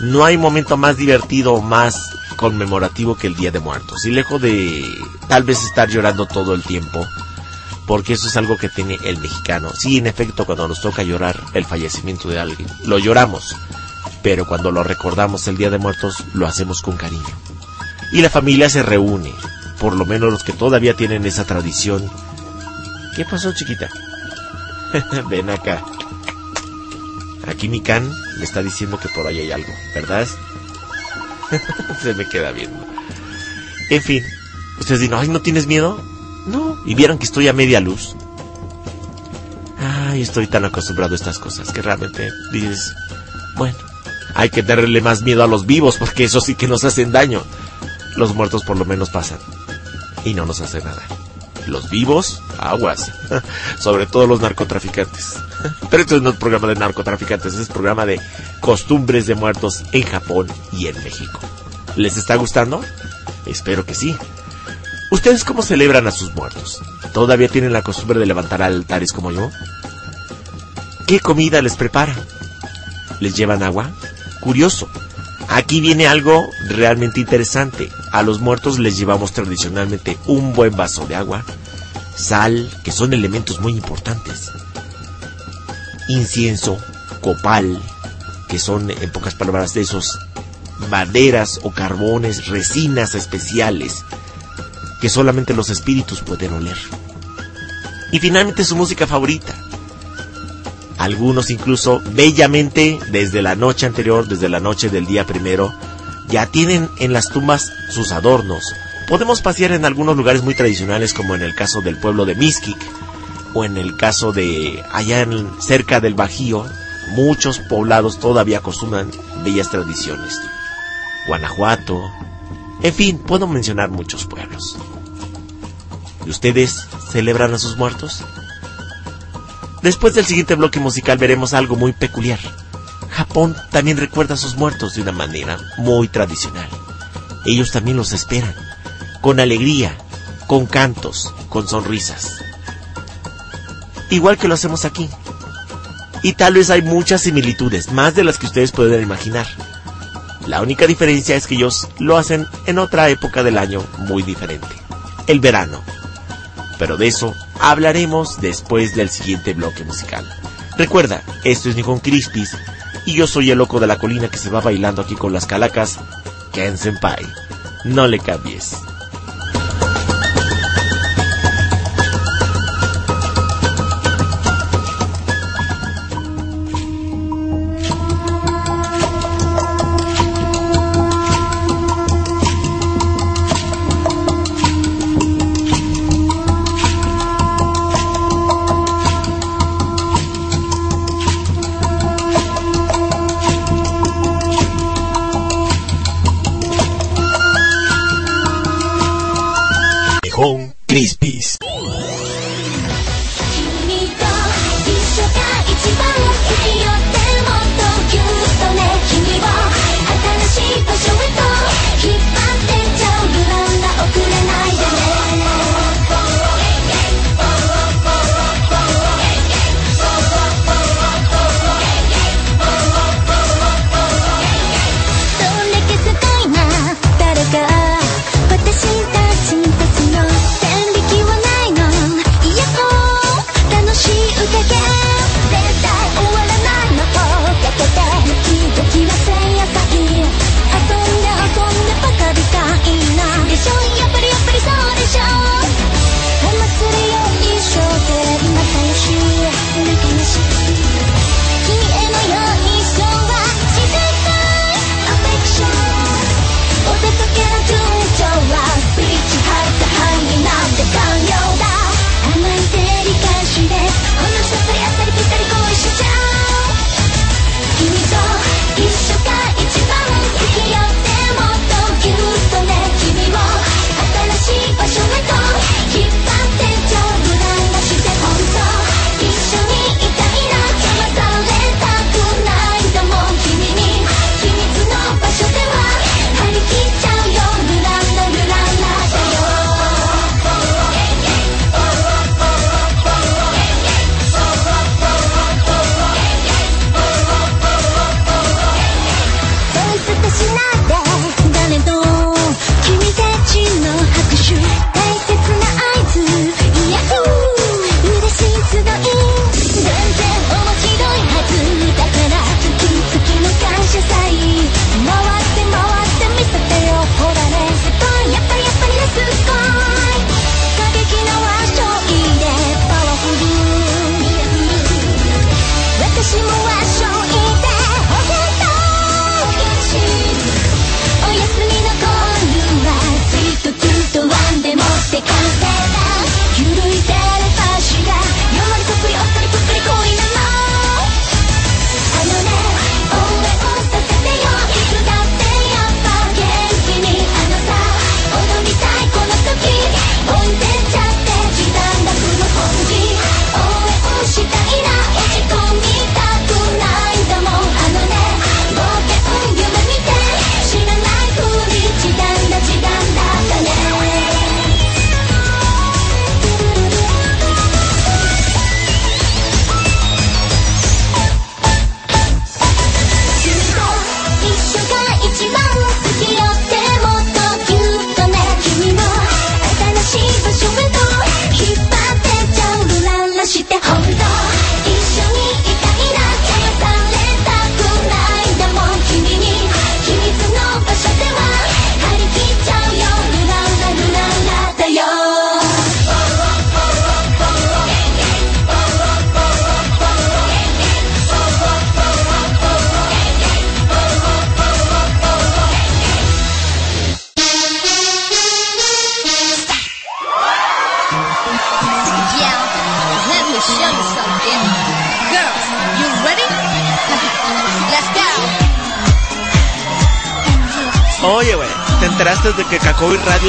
Speaker 1: no hay momento más divertido o más conmemorativo que el Día de Muertos. Y lejos de tal vez estar llorando todo el tiempo, porque eso es algo que tiene el mexicano. Sí, en efecto, cuando nos toca llorar el fallecimiento de alguien, lo lloramos, pero cuando lo recordamos el Día de Muertos, lo hacemos con cariño. Y la familia se reúne, por lo menos los que todavía tienen esa tradición. ¿Qué pasó, chiquita? Ven acá. Aquí mi can me está diciendo que por ahí hay algo, ¿verdad? Se me queda viendo. En fin, ustedes dicen, ay, ¿no tienes miedo? No, y vieron que estoy a media luz. Ay, estoy tan acostumbrado a estas cosas que realmente dices, bueno, Hay que tenerle más miedo a los vivos porque eso sí que nos hacen daño. Los muertos por lo menos pasan y no nos hacen nada. Los vivos, aguas. Sobre todo los narcotraficantes. Pero esto no es programa de narcotraficantes, es programa de costumbres de muertos en Japón y en México. ¿Les está gustando? Espero que sí. ¿Ustedes cómo celebran a sus muertos? ¿Todavía tienen la costumbre de levantar altares como yo? ¿Qué comida les prepara? ¿Les llevan agua? Curioso. Aquí viene algo realmente interesante. A los muertos les llevamos tradicionalmente un buen vaso de agua, sal, que son elementos muy importantes, incienso, copal, que son en pocas palabras de esos maderas o carbones, resinas especiales, que solamente los espíritus pueden oler. Y finalmente su música favorita. Algunos incluso bellamente desde la noche anterior, desde la noche del día primero, ya tienen en las tumbas sus adornos. Podemos pasear en algunos lugares muy tradicionales como en el caso del pueblo de Mixquic o en el caso de allá en, cerca del Bajío, muchos poblados todavía acostumbran bellas tradiciones. Guanajuato, en fin, puedo mencionar muchos pueblos. ¿Y ustedes celebran a sus muertos? Después del siguiente bloque musical veremos algo muy peculiar. Japón también recuerda a sus muertos de una manera muy tradicional. Ellos también los esperan, con alegría, con cantos, con sonrisas. Igual que lo hacemos aquí. Y tal vez hay muchas similitudes, más de las que ustedes pueden imaginar. La única diferencia es que ellos lo hacen en otra época del año muy diferente, el verano. Pero de eso hablaremos después del siguiente bloque musical. Recuerda, esto es Nihon Crispis y yo soy el loco de la colina que se va bailando aquí con las calacas, Ken Senpai. No le cambies.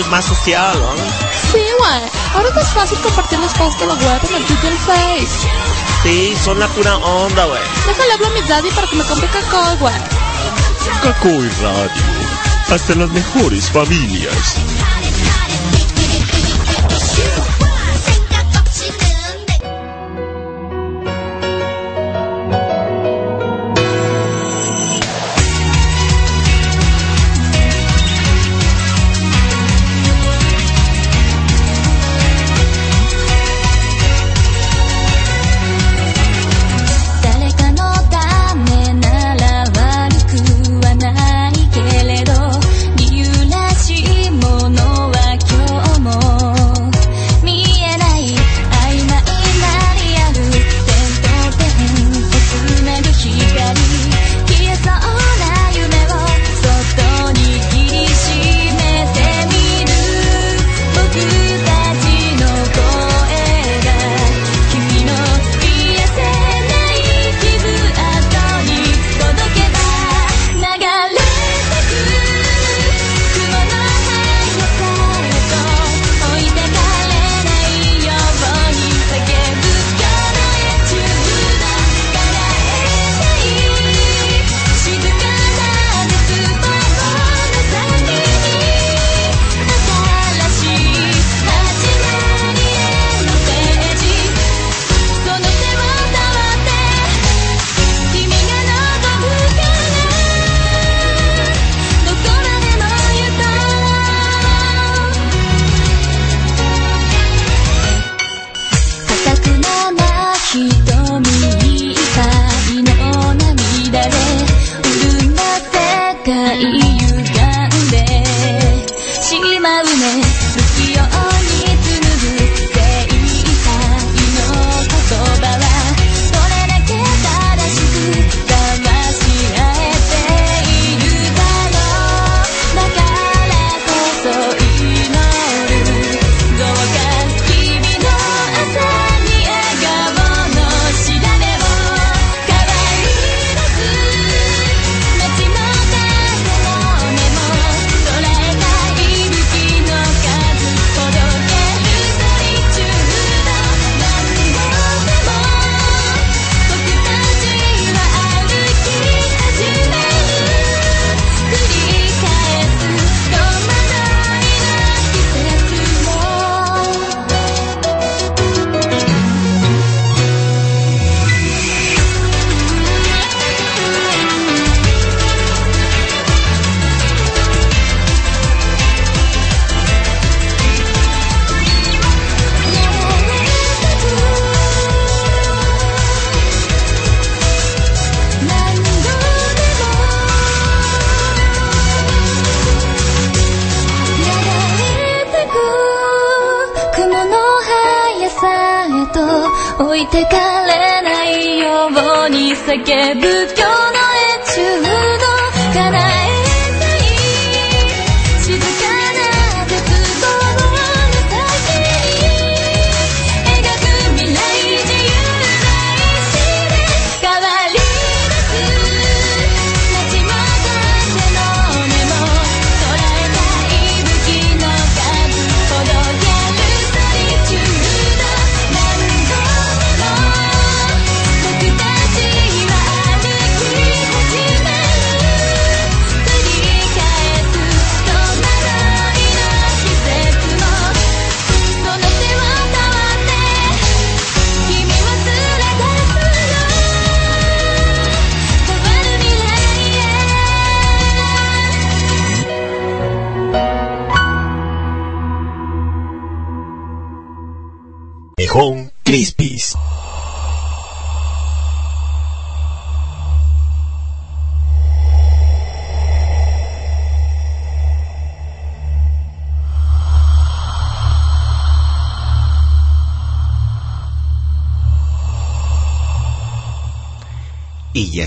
Speaker 1: más social, ¿no?
Speaker 8: Sí, güey. Ahora es más fácil compartir los posts de los web en el Twitter Face.
Speaker 1: Sí, son la pura onda, güey.
Speaker 8: Déjale hablar a mi daddy para que me compre cacao, güey.
Speaker 5: Cacao y radio. Hasta las mejores familias.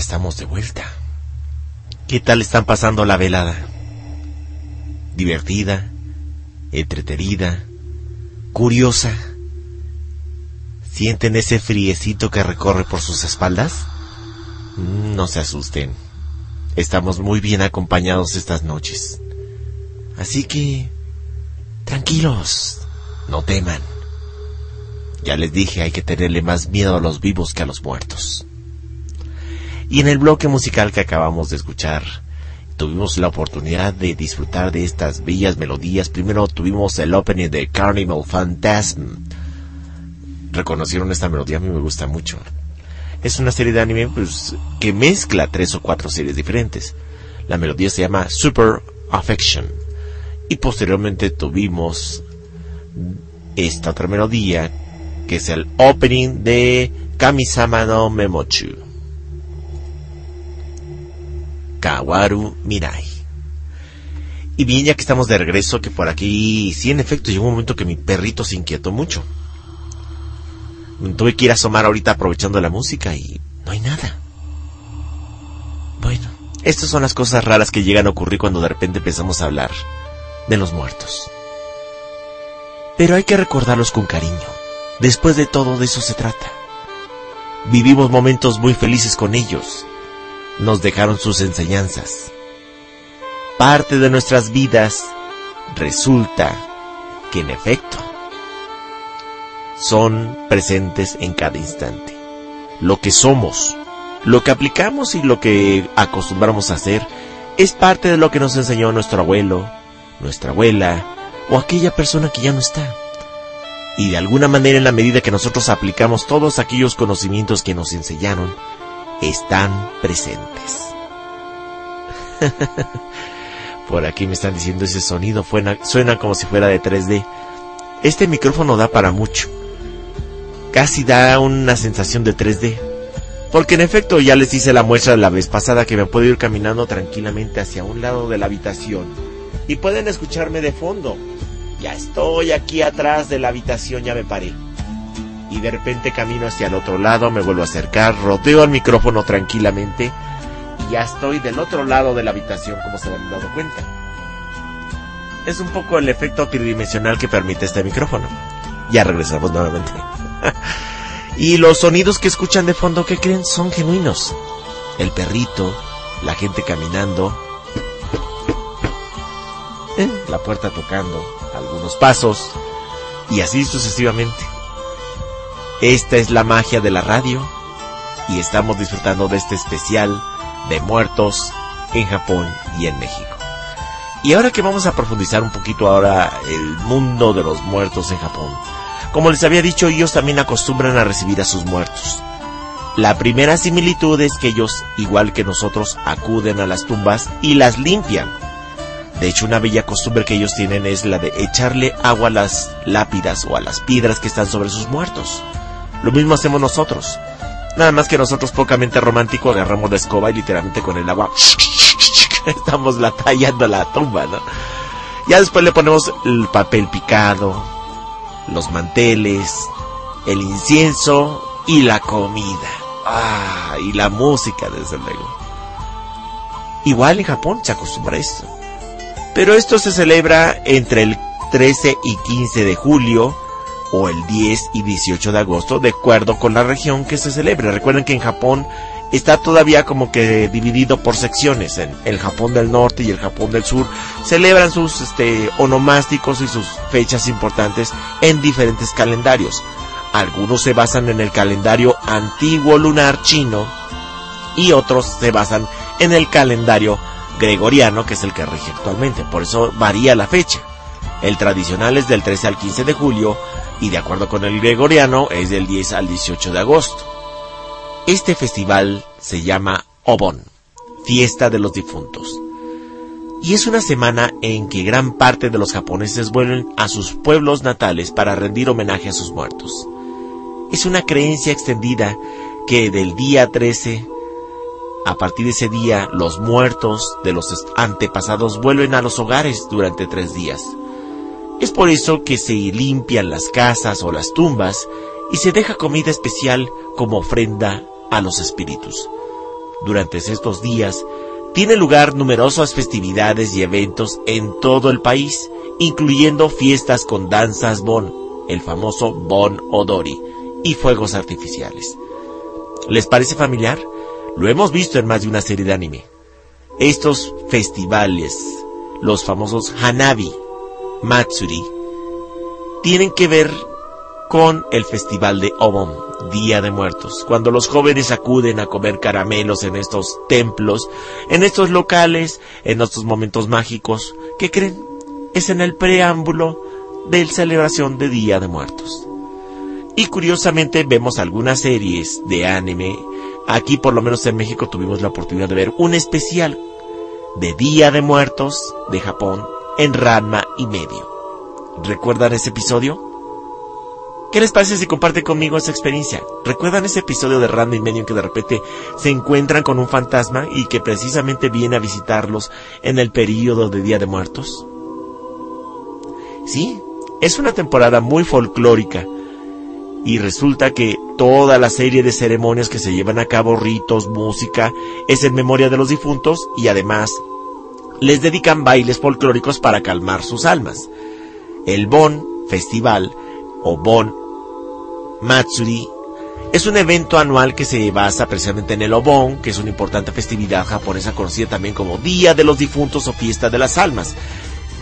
Speaker 1: estamos de vuelta. ¿Qué tal están pasando la velada? ¿Divertida? ¿Entretenida? ¿Curiosa? ¿Sienten ese friecito que recorre por sus espaldas? No se asusten. Estamos muy bien acompañados estas noches. Así que... Tranquilos. No teman. Ya les dije, hay que tenerle más miedo a los vivos que a los muertos. Y en el bloque musical que acabamos de escuchar, tuvimos la oportunidad de disfrutar de estas bellas melodías. Primero tuvimos el opening de Carnival Phantasm. Reconocieron esta melodía, a mí me gusta mucho. Es una serie de anime pues, que mezcla tres o cuatro series diferentes. La melodía se llama Super Affection. Y posteriormente tuvimos esta otra melodía que es el opening de Kamisama no Memochu. Kawaru Mirai. Y bien, ya que estamos de regreso, que por aquí, sí, en efecto, llegó un momento que mi perrito se inquietó mucho. Tuve que ir a asomar ahorita aprovechando la música y no hay nada. Bueno, estas son las cosas raras que llegan a ocurrir cuando de repente empezamos a hablar de los muertos. Pero hay que recordarlos con cariño. Después de todo, de eso se trata. Vivimos momentos muy felices con ellos. Nos dejaron sus enseñanzas. Parte de nuestras vidas resulta que en efecto son presentes en cada instante. Lo que somos, lo que aplicamos y lo que acostumbramos a hacer es parte de lo que nos enseñó nuestro abuelo, nuestra abuela o aquella persona que ya no está. Y de alguna manera en la medida que nosotros aplicamos todos aquellos conocimientos que nos enseñaron, están presentes. Por aquí me están diciendo ese sonido suena, como si fuera de 3D. Este micrófono da para mucho. Casi da una sensación de 3D. Porque en efecto ya les hice la muestra la vez pasada que me puedo ir caminando tranquilamente hacia un lado de la habitación. Y pueden escucharme de fondo. Ya estoy aquí atrás de la habitación, ya me paré. Y de repente camino hacia el otro lado, me vuelvo a acercar, rodeo el micrófono tranquilamente y ya estoy del otro lado de la habitación, como se han dado cuenta. Es un poco el efecto tridimensional que permite este micrófono. Ya regresamos nuevamente. y los sonidos que escuchan de fondo, ¿qué creen? Son genuinos. El perrito, la gente caminando, ¿eh? la puerta tocando, algunos pasos, y así sucesivamente. Esta es la magia de la radio, y estamos disfrutando de este especial de muertos en Japón y en México. Y ahora que vamos a profundizar un poquito ahora el mundo de los muertos en Japón. Como les había dicho, ellos también acostumbran a recibir a sus muertos. La primera similitud es que ellos, igual que nosotros, acuden a las tumbas y las limpian. De hecho, una bella costumbre que ellos tienen es la de echarle agua a las lápidas o a las piedras que están sobre sus muertos. Lo mismo hacemos nosotros. Nada más que nosotros pocamente romántico agarramos la escoba y literalmente con el agua estamos la tallando la tumba, ¿no? Ya después le ponemos el papel picado, los manteles, el incienso y la comida. Ah, y la música, desde luego. Igual en Japón se acostumbra a esto. Pero esto se celebra entre el 13 y 15 de julio o el 10 y 18 de agosto, de acuerdo con la región que se celebre. Recuerden que en Japón está todavía como que dividido por secciones. En el Japón del norte y el Japón del sur celebran sus este, onomásticos y sus fechas importantes en diferentes calendarios. Algunos se basan en el calendario antiguo lunar chino y otros se basan en el calendario gregoriano, que es el que rige actualmente. Por eso varía la fecha. El tradicional es del 13 al 15 de julio y de acuerdo con el gregoriano es del 10 al 18 de agosto. Este festival se llama Obon, Fiesta de los Difuntos. Y es una semana en que gran parte de los japoneses vuelven a sus pueblos natales para rendir homenaje a sus muertos. Es una creencia extendida que del día 13, a partir de ese día, los muertos de los antepasados vuelven a los hogares durante tres días. Es por eso que se limpian las casas o las tumbas y se deja comida especial como ofrenda a los espíritus. Durante estos días tiene lugar numerosas festividades y eventos en todo el país, incluyendo fiestas con danzas bon, el famoso bon odori, y fuegos artificiales. ¿Les parece familiar? Lo hemos visto en más de una serie de anime. Estos festivales los famosos Hanabi, Matsuri, tienen que ver con el festival de Obon, Día de Muertos, cuando los jóvenes acuden a comer caramelos en estos templos, en estos locales, en estos momentos mágicos, ¿qué creen? Es en el preámbulo de celebración de Día de Muertos. Y curiosamente vemos algunas series de anime. Aquí por lo menos en México tuvimos la oportunidad de ver un especial de Día de Muertos de Japón en Ranma y medio. ¿Recuerdan ese episodio? ¿Qué les parece si comparten conmigo esa experiencia? ¿Recuerdan ese episodio de Ranma y medio en que de repente se encuentran con un fantasma y que precisamente viene a visitarlos en el período de Día de Muertos? Sí, es una temporada muy folclórica y resulta que toda la serie de ceremonias que se llevan a cabo, ritos, música, es en memoria de los difuntos y además les dedican bailes folclóricos para calmar sus almas. El Bon Festival o Bon Matsuri es un evento anual que se basa precisamente en el Obon, que es una importante festividad japonesa conocida también como Día de los Difuntos o Fiesta de las Almas.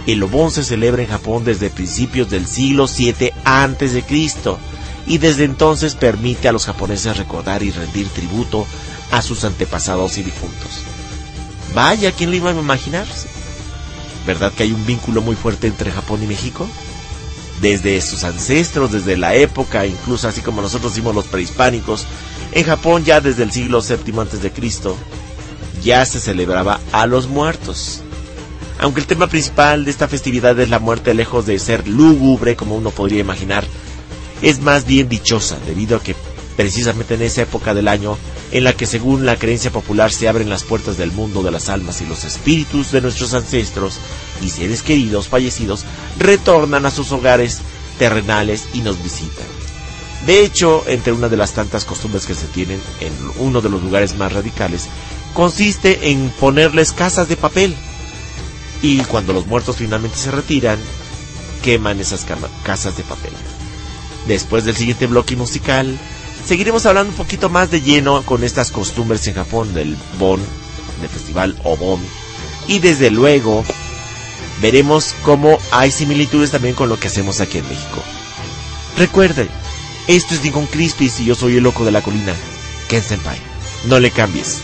Speaker 1: El Obon se celebra en Japón desde principios del siglo VII antes de Cristo y desde entonces permite a los japoneses recordar y rendir tributo a sus antepasados y difuntos. Vaya, ¿quién lo iba a imaginar? ¿Verdad que hay un vínculo muy fuerte entre Japón y México? Desde sus ancestros, desde la época, incluso así como nosotros hicimos los prehispánicos, en Japón ya desde el siglo VII antes de Cristo ya se celebraba a los muertos. Aunque el tema principal de esta festividad es la muerte, lejos de ser lúgubre como uno podría imaginar, es más bien dichosa, debido a que precisamente en esa época del año en la que según la creencia popular se abren las puertas del mundo de las almas y los espíritus de nuestros ancestros y seres queridos fallecidos retornan a sus hogares terrenales y nos visitan. De hecho, entre una de las tantas costumbres que se tienen en uno de los lugares más radicales, consiste en ponerles casas de papel. Y cuando los muertos finalmente se retiran, queman esas casas de papel. Después del siguiente bloque musical, seguiremos hablando un poquito más de lleno con estas costumbres en Japón del Bon, del festival Obon. Y desde luego, veremos cómo hay similitudes también con lo que hacemos aquí en México. Recuerden, esto es Nikon Crispis y yo soy el loco de la colina, Ken Senpai. No le cambies.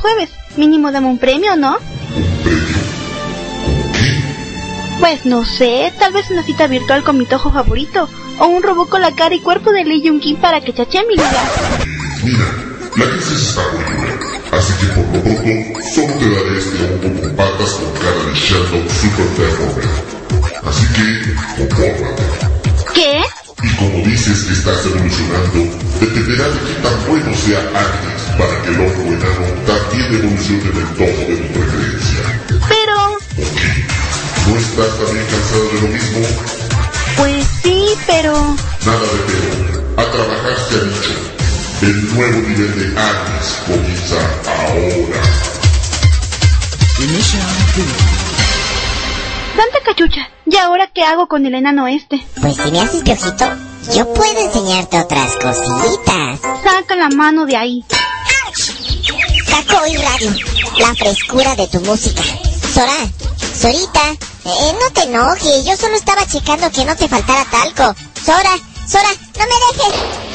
Speaker 3: Jueves.
Speaker 8: Mínimo dame un premio, ¿no?
Speaker 3: ¿Un premio?
Speaker 8: Pues no sé, tal vez una cita virtual con mi tojo favorito. O un robot con la cara y cuerpo de Lee Jung Kim para que chache mi lugar.
Speaker 3: Mira, la crisis está muy dura. Así que por lo pronto, solo te daré este hongo con patas con cara de Sheldon Super Deformer. Así que, compórtate.
Speaker 8: ¿Qué?
Speaker 3: Y como dices que estás evolucionando, dependerá de qué tan bueno sea Agnes para que el hongo enano también evolucione del todo de tu preferencia.
Speaker 8: Pero...
Speaker 3: ¿O qué? ¿No estás también cansado de lo mismo?
Speaker 8: Pues sí, pero...
Speaker 3: Nada de pero. A trabajar se ha dicho. El nuevo nivel de Agnes comienza ahora.
Speaker 8: Santa cachucha, ¿y ahora qué hago con el enano este?
Speaker 4: Pues si me haces piojito, yo puedo enseñarte otras cositas.
Speaker 8: Saca la mano de ahí.
Speaker 4: Tacoy Radio, la frescura de tu música. Sora, Sorita, eh, no te enojes, yo solo estaba checando que no te faltara talco. Sora, Sora, no me dejes.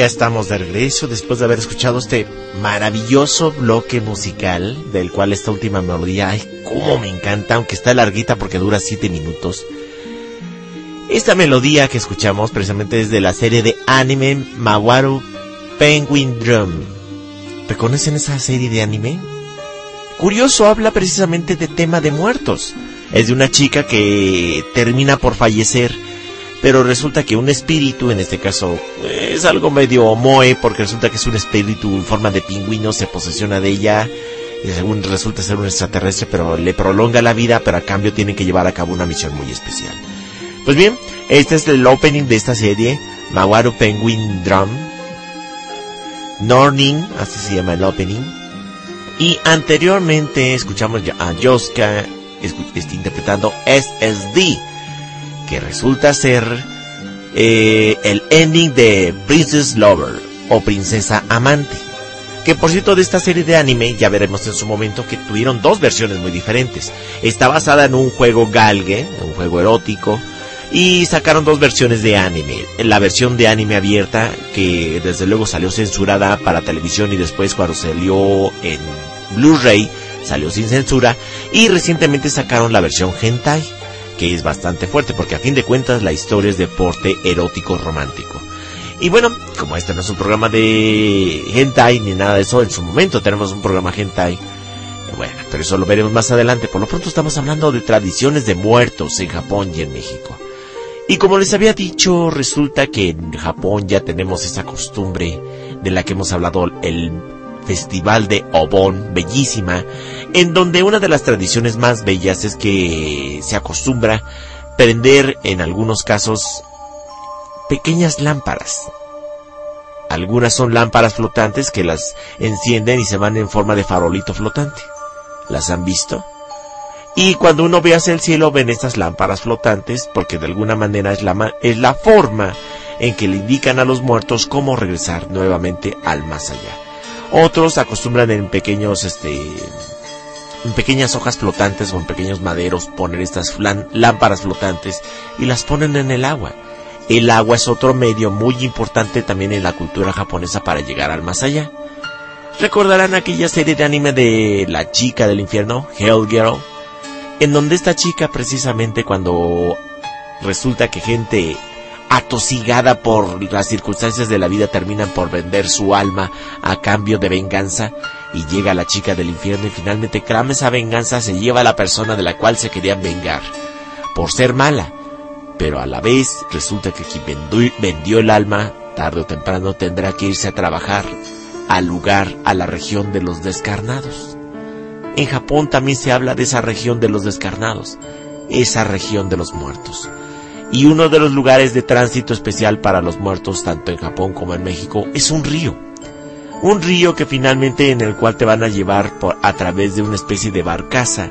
Speaker 1: Ya estamos de regreso después de haber escuchado este maravilloso bloque musical del cual esta última melodía, ay, cómo me encanta, aunque está larguita porque dura 7 minutos. Esta melodía que escuchamos precisamente es de la serie de anime Mawaru Penguin Drum. ¿Reconocen esa serie de anime? Curioso, habla precisamente de tema de muertos. Es de una chica que termina por fallecer, pero resulta que un espíritu, en este caso es algo medio moe, porque resulta que es un espíritu en forma de pingüino, se posesiona de ella, y según resulta ser un extraterrestre, pero le prolonga la vida, pero a cambio tienen que llevar a cabo una misión muy especial. Pues bien, este es el opening de esta serie, Mawaru Penguin Drum. Norning, así se llama el opening. Y anteriormente escuchamos a Yoska este, interpretando SSD, que resulta ser eh, el ending de Princess Lover o Princesa Amante. Que por cierto de esta serie de anime, ya veremos en su momento que tuvieron dos versiones muy diferentes. Está basada en un juego galgue, un juego erótico, y sacaron dos versiones de anime. La versión de anime abierta, que desde luego salió censurada para televisión y después cuando salió en Blu-ray, salió sin censura. Y recientemente sacaron la versión hentai, que es bastante fuerte porque a fin de cuentas la historia es de porte erótico romántico. Y bueno, como este no es un programa de hentai ni nada de eso, en su momento tenemos un programa hentai. Bueno, pero eso lo veremos más adelante. Por lo pronto estamos hablando de tradiciones de muertos en Japón y en México. Y como les había dicho, resulta que en Japón ya tenemos esa costumbre de la que hemos hablado, el Festival de Obon, bellísima, en donde una de las tradiciones más bellas es que se acostumbra prender en algunos casos pequeñas lámparas. Algunas son lámparas flotantes que las encienden y se van en forma de farolito flotante. ¿Las han visto? Y cuando uno ve hacia el cielo ven estas lámparas flotantes porque de alguna manera es la, es la forma en que le indican a los muertos cómo regresar nuevamente al más allá. Otros acostumbran en pequeños, este, en pequeñas hojas flotantes o en pequeños maderos poner estas lámparas flotantes y las ponen en el agua. El agua es otro medio muy importante también en la cultura japonesa para llegar al más allá. Recordarán aquella serie de anime de la chica del infierno, Hell Girl, en donde esta chica precisamente cuando resulta que gente atosigada por las circunstancias de la vida terminan por vender su alma a cambio de venganza y llega la chica del infierno y finalmente clama esa venganza se lleva a la persona de la cual se querían vengar por ser mala pero a la vez resulta que quien vendió el alma tarde o temprano tendrá que irse a trabajar al lugar, a la región de los descarnados. En Japón también se habla de esa región de los descarnados, esa región de los muertos. Y uno de los lugares de tránsito especial para los muertos, tanto en Japón como en México, es un río. Un río que finalmente en el cual te van a llevar por, a través de una especie de barcaza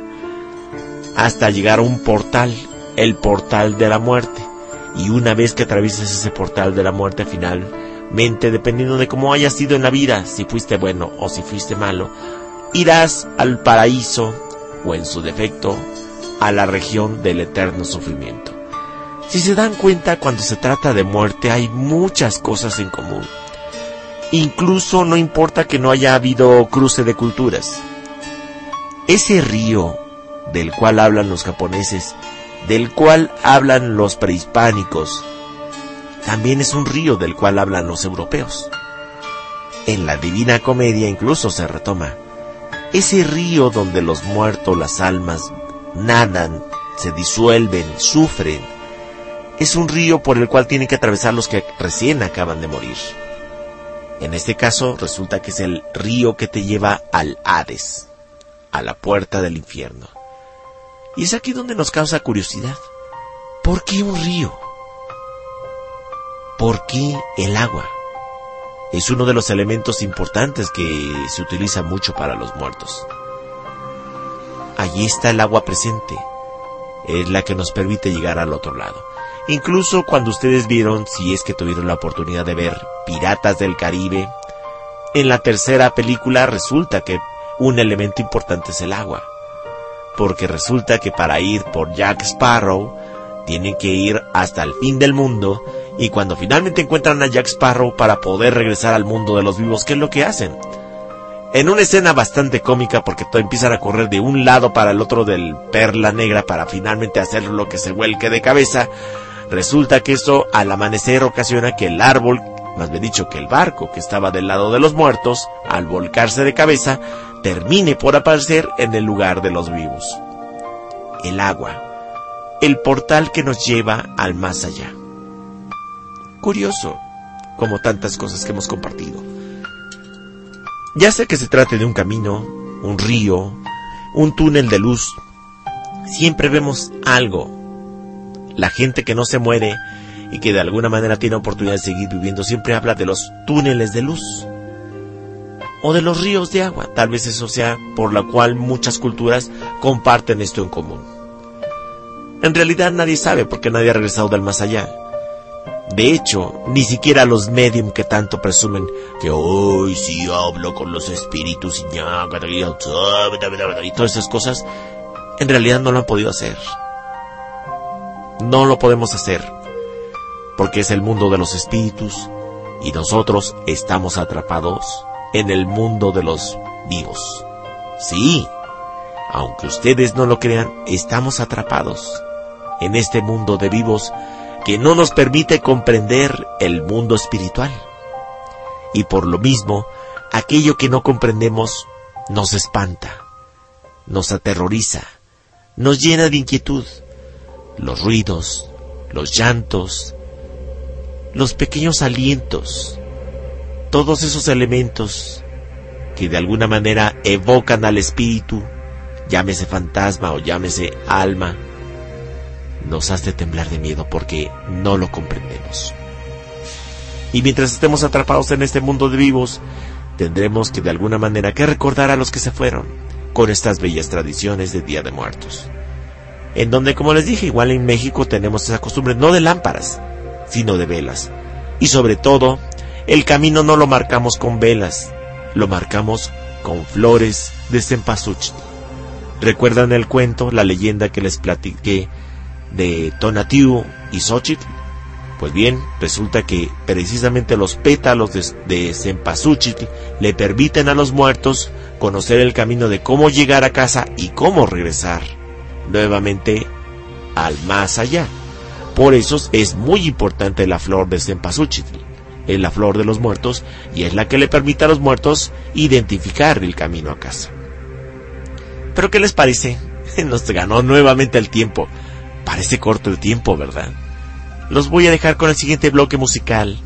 Speaker 1: hasta llegar a un portal, el portal de la muerte. Y una vez que atraviesas ese portal de la muerte finalmente, dependiendo de cómo hayas sido en la vida, si fuiste bueno o si fuiste malo, irás al paraíso o en su defecto a la región del eterno sufrimiento. Si se dan cuenta, cuando se trata de muerte hay muchas cosas en común. Incluso no importa que no haya habido cruce de culturas. Ese río del cual hablan los japoneses, del cual hablan los prehispánicos, también es un río del cual hablan los europeos. En la Divina Comedia incluso se retoma ese río donde los muertos, las almas, nadan, se disuelven, sufren. Es un río por el cual tienen que atravesar los que recién acaban de morir. En este caso resulta que es el río que te lleva al Hades, a la puerta del infierno. Y es aquí donde nos causa curiosidad. ¿Por qué un río? ¿Por qué el agua? Es uno de los elementos importantes que se utiliza mucho para los muertos. Allí está el agua presente. Es la que nos permite llegar al otro lado. Incluso cuando ustedes vieron, si es que tuvieron la oportunidad de ver Piratas del Caribe, en la tercera película resulta que un elemento importante es el agua. Porque resulta que para ir por Jack Sparrow, tienen que ir hasta el fin del mundo y cuando finalmente encuentran a Jack Sparrow para poder regresar al mundo de los vivos, ¿qué es lo que hacen? En una escena bastante cómica porque todo empiezan a correr de un lado para el otro del perla negra para finalmente hacer lo que se vuelque de cabeza, resulta que eso al amanecer ocasiona que el árbol, más bien dicho que el barco que estaba del lado de los muertos, al volcarse de cabeza, termine por aparecer en el lugar de los vivos. El agua, el portal que nos lleva al más allá. Curioso, como tantas cosas que hemos compartido. Ya sea que se trate de un camino, un río, un túnel de luz, siempre vemos algo. La gente que no se muere y que de alguna manera tiene oportunidad de seguir viviendo siempre habla de los túneles de luz o de los ríos de agua. Tal vez eso sea por la cual muchas culturas comparten esto en común. En realidad nadie sabe porque nadie ha regresado del más allá. De hecho, ni siquiera los medium que tanto presumen que hoy sí hablo con los espíritus y todas esas cosas, en realidad no lo han podido hacer. No lo podemos hacer porque es el mundo de los espíritus y nosotros estamos atrapados en el mundo de los vivos. Sí, aunque ustedes no lo crean, estamos atrapados en este mundo de vivos que no nos permite comprender el mundo espiritual. Y por lo mismo, aquello que no comprendemos nos espanta, nos aterroriza, nos llena de inquietud. Los ruidos, los llantos, los pequeños alientos, todos esos elementos que de alguna manera evocan al espíritu, llámese fantasma o llámese alma, nos hace temblar de miedo porque no lo comprendemos. Y mientras estemos atrapados en este mundo de vivos, tendremos que de alguna manera que recordar a los que se fueron con estas bellas tradiciones de Día de Muertos. En donde, como les dije, igual en México tenemos esa costumbre no de lámparas, sino de velas. Y sobre todo, el camino no lo marcamos con velas, lo marcamos con flores de cempasúchil. ¿Recuerdan el cuento, la leyenda que les platiqué de Tonatiuh y Xochitl? Pues bien, resulta que precisamente los pétalos de, de cempasúchil le permiten a los muertos conocer el camino de cómo llegar a casa y cómo regresar nuevamente al más allá. Por eso es muy importante la flor de cempasúchil, es la flor de los muertos y es la que le permite a los muertos identificar el camino a casa. Pero ¿qué les parece? Nos ganó nuevamente el tiempo. Parece corto el tiempo, ¿verdad? Los voy a dejar con el siguiente bloque musical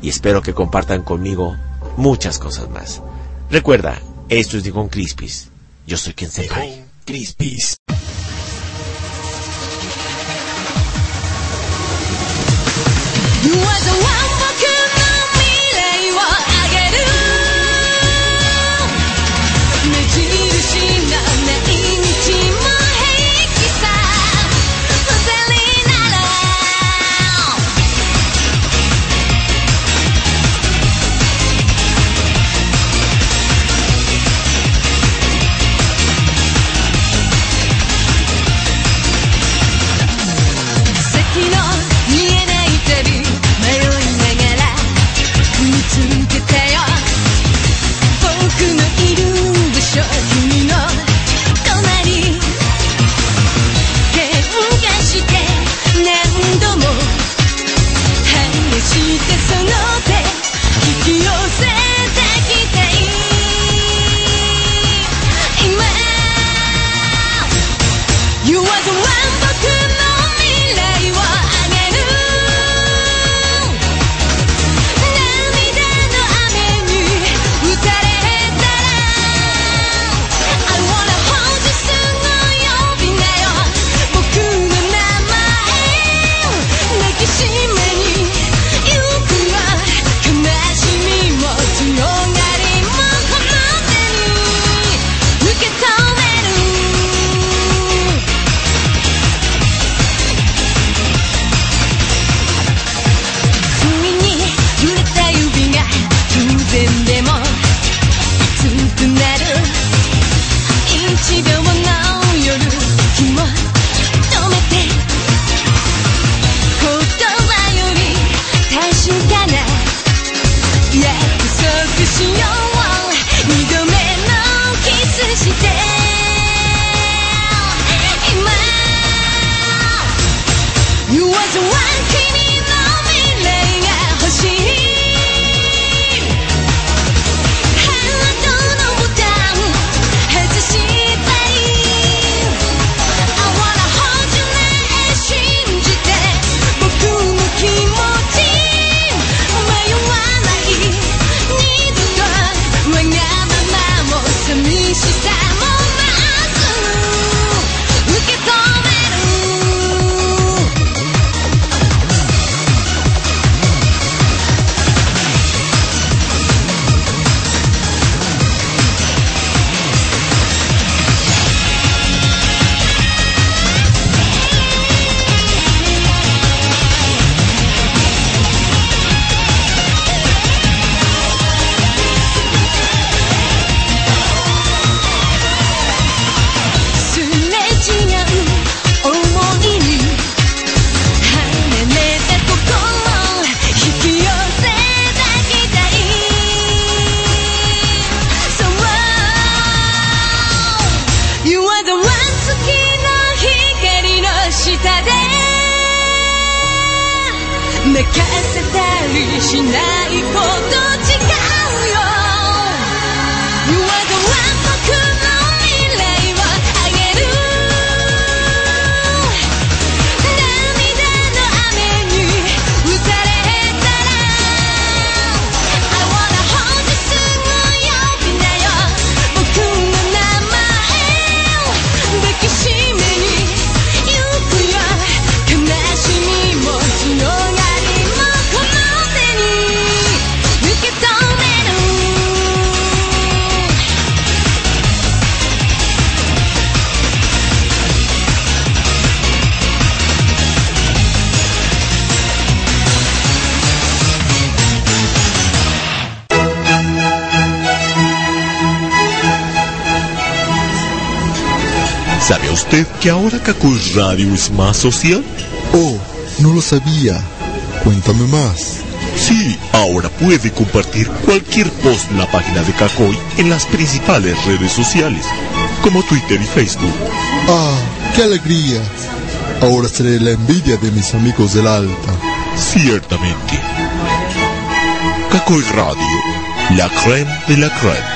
Speaker 1: y espero que compartan conmigo muchas cosas más. Recuerda, esto es Nihon Crispis. Yo soy quien se
Speaker 9: Crispis.
Speaker 5: You was the one.
Speaker 10: Kakul Radio es más social?
Speaker 9: Oh, no lo sabía. Cuéntame más.
Speaker 10: Sí, ahora puede compartir cualquier post en la página de Kakoy en las principales redes sociales, como Twitter y Facebook.
Speaker 9: Ah, qué alegría. Ahora seré la envidia de mis amigos del Alta.
Speaker 10: Ciertamente. Kakoy Radio, la creme de la creme.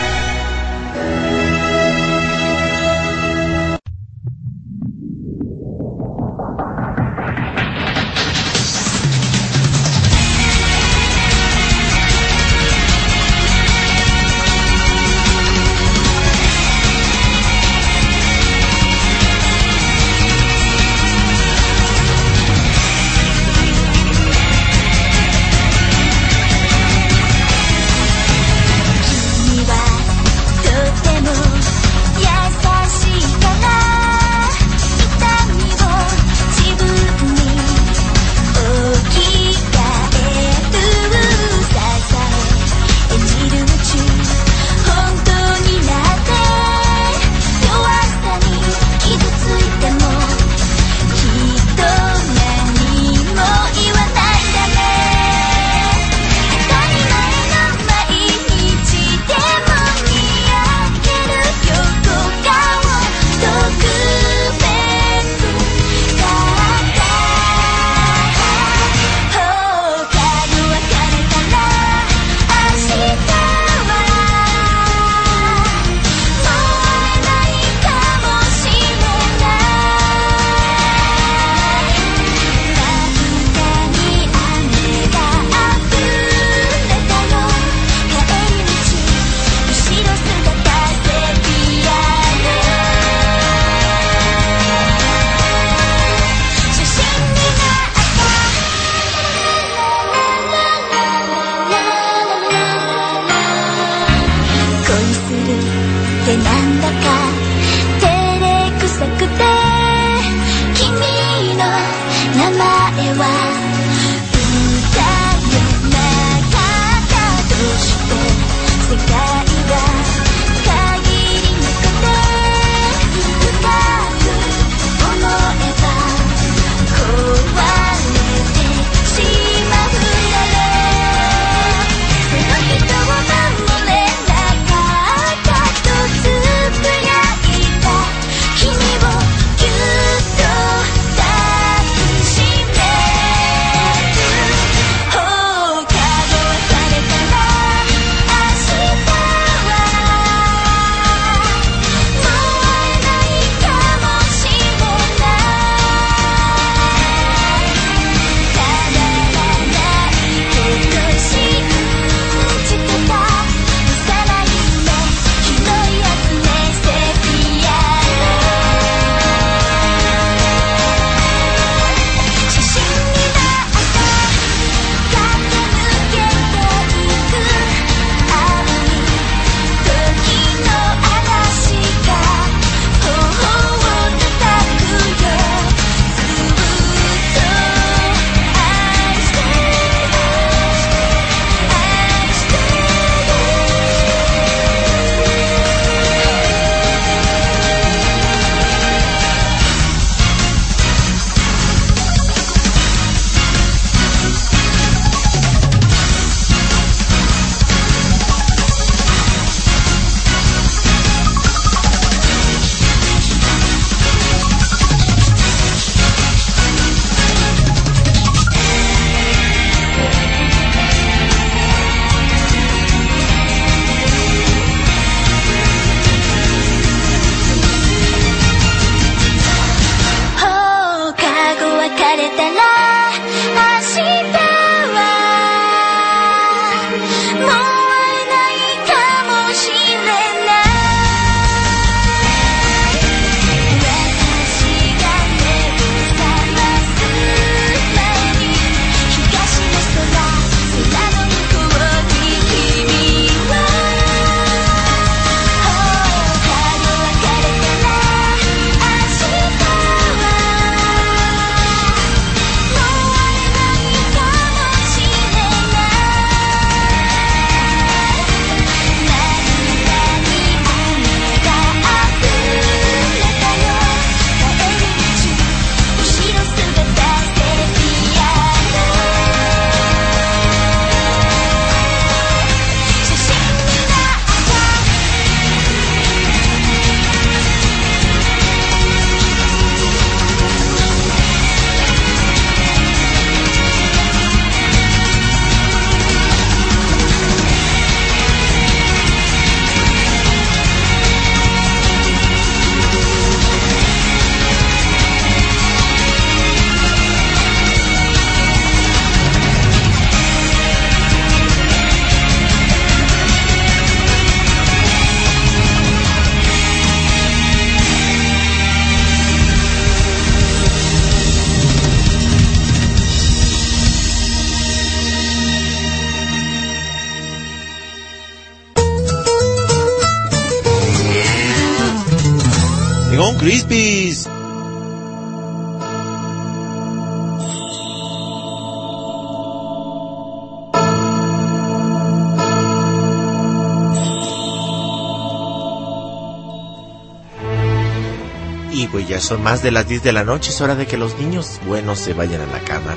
Speaker 1: Son más de las 10 de la noche, es hora de que los niños buenos se vayan a la cama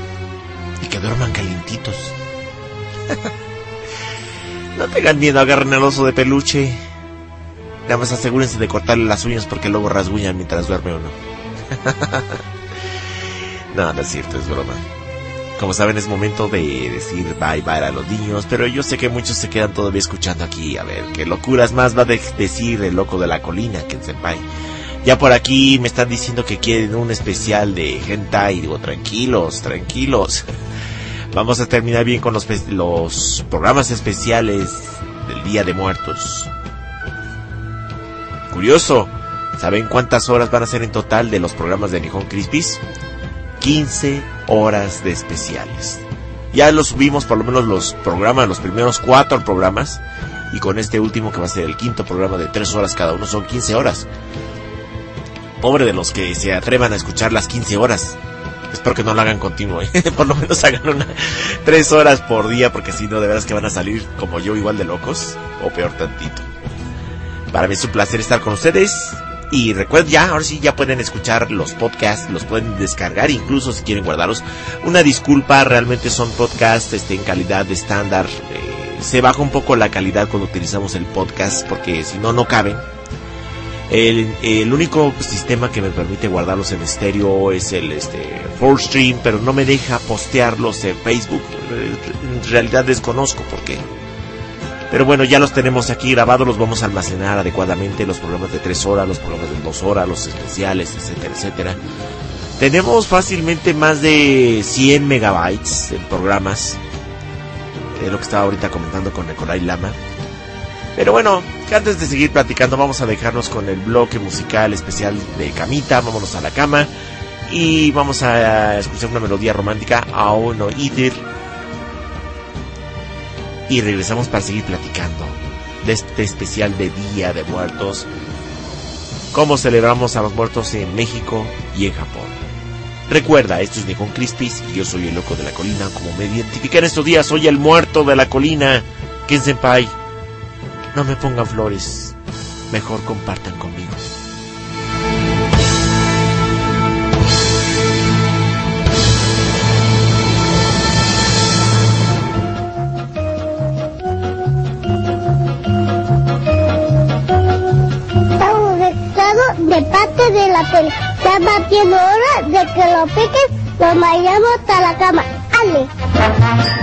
Speaker 1: y que duerman calientitos. no tengan miedo, agarren al oso de peluche. Nada más asegúrense de cortarle las uñas porque luego rasguñan mientras duerme uno. no, no es cierto, es broma. Como saben, es momento de decir bye bye a los niños, pero yo sé que muchos se quedan todavía escuchando aquí. A ver, qué locuras más va a de- decir el loco de la colina, Ken Senpai. Ya por aquí me están diciendo que quieren un especial de hentai. Digo, tranquilos, tranquilos. Vamos a terminar bien con los, los programas especiales del Día de Muertos. Curioso, ¿saben cuántas horas van a ser en total de los programas de Nihon Crispies? 15 horas de especiales. Ya los subimos por lo menos los programas, los primeros cuatro programas. Y con este último que va a ser el quinto programa de 3 horas cada uno, son 15 horas. Pobre de los que se atrevan a escuchar las 15 horas. Espero que no lo hagan continuo, ¿eh? por lo menos hagan una 3 horas por día, porque si no, de veras que van a salir como yo, igual de locos, o peor tantito. Para mí es un placer estar con ustedes. Y recuerden ya, ahora sí ya pueden escuchar los podcasts, los pueden descargar incluso si quieren guardarlos. Una disculpa, realmente son podcasts este, en calidad de estándar. Eh, se baja un poco la calidad cuando utilizamos el podcast porque si no, no caben. El, el único sistema que me permite guardarlos en estéreo es el este, Stream, pero no me deja postearlos en Facebook. En realidad desconozco por qué. Pero bueno, ya los tenemos aquí grabados, los vamos a almacenar adecuadamente, los programas de 3 horas, los programas de 2 horas, los especiales, etcétera, etcétera. Tenemos fácilmente más de 100 megabytes en programas. Es lo que estaba ahorita comentando con Nicolai Lama. Pero bueno, antes de seguir platicando, vamos a dejarnos con el bloque musical especial de Camita. Vámonos a la cama. Y vamos a escuchar una melodía romántica, Aún no Idir. Y regresamos para seguir platicando de este especial de Día de Muertos. Cómo celebramos a los muertos en México y en Japón. Recuerda, esto es Nihon Crispis y yo soy el loco de la colina. Como me identifican estos días, soy el muerto de la colina. Ken Senpai, no me pongan flores. Mejor compartan conmigo.
Speaker 5: Estamos de parte de la tele. Ya va siendo hora de que lo piques, lo vayamos a la cama. ¡Ale!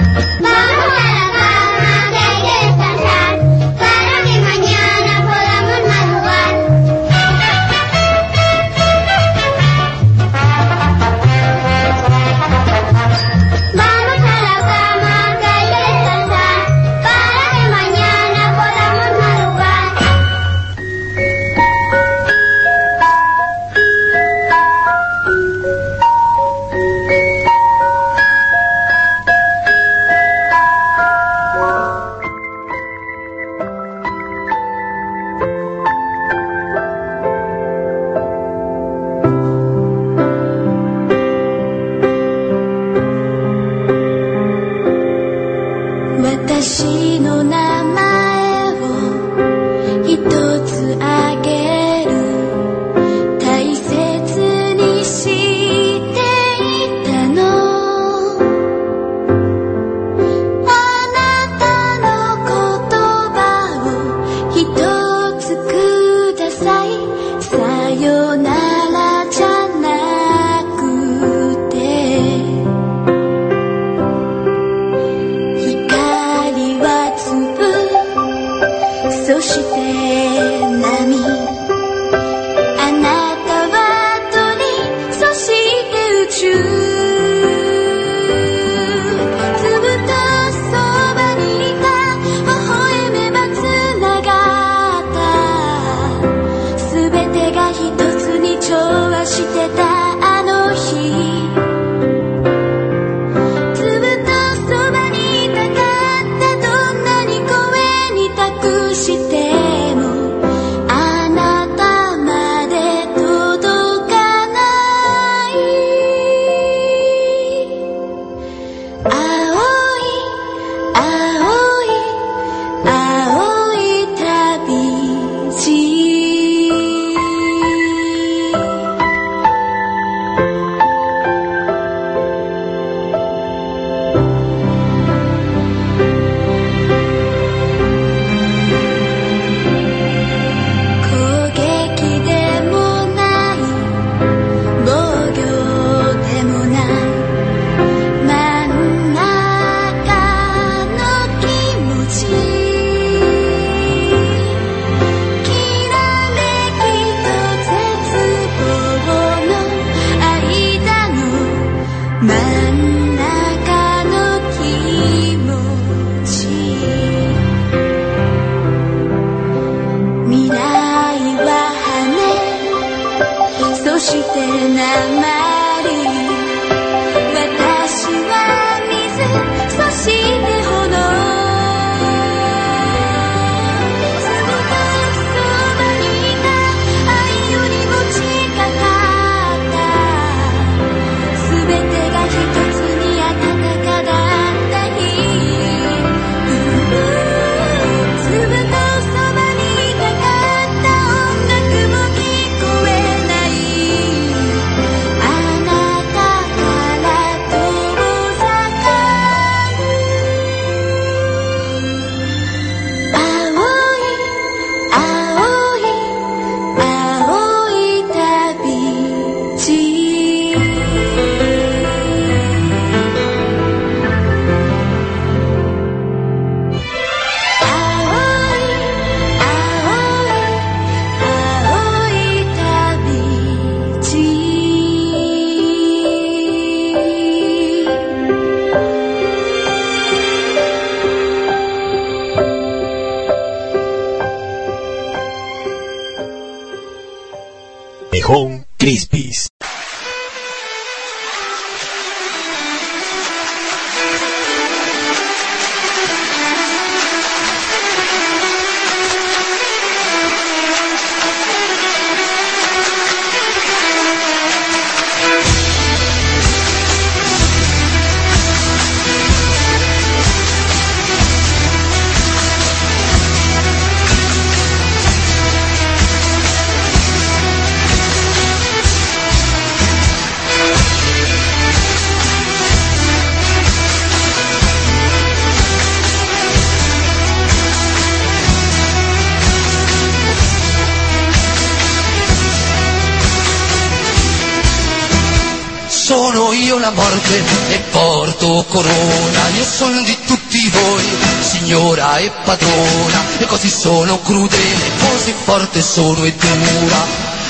Speaker 2: Sono io la morte e porto corona, io sono di tutti voi, signora e padrona, e così sono crudele, così forte sono e dura,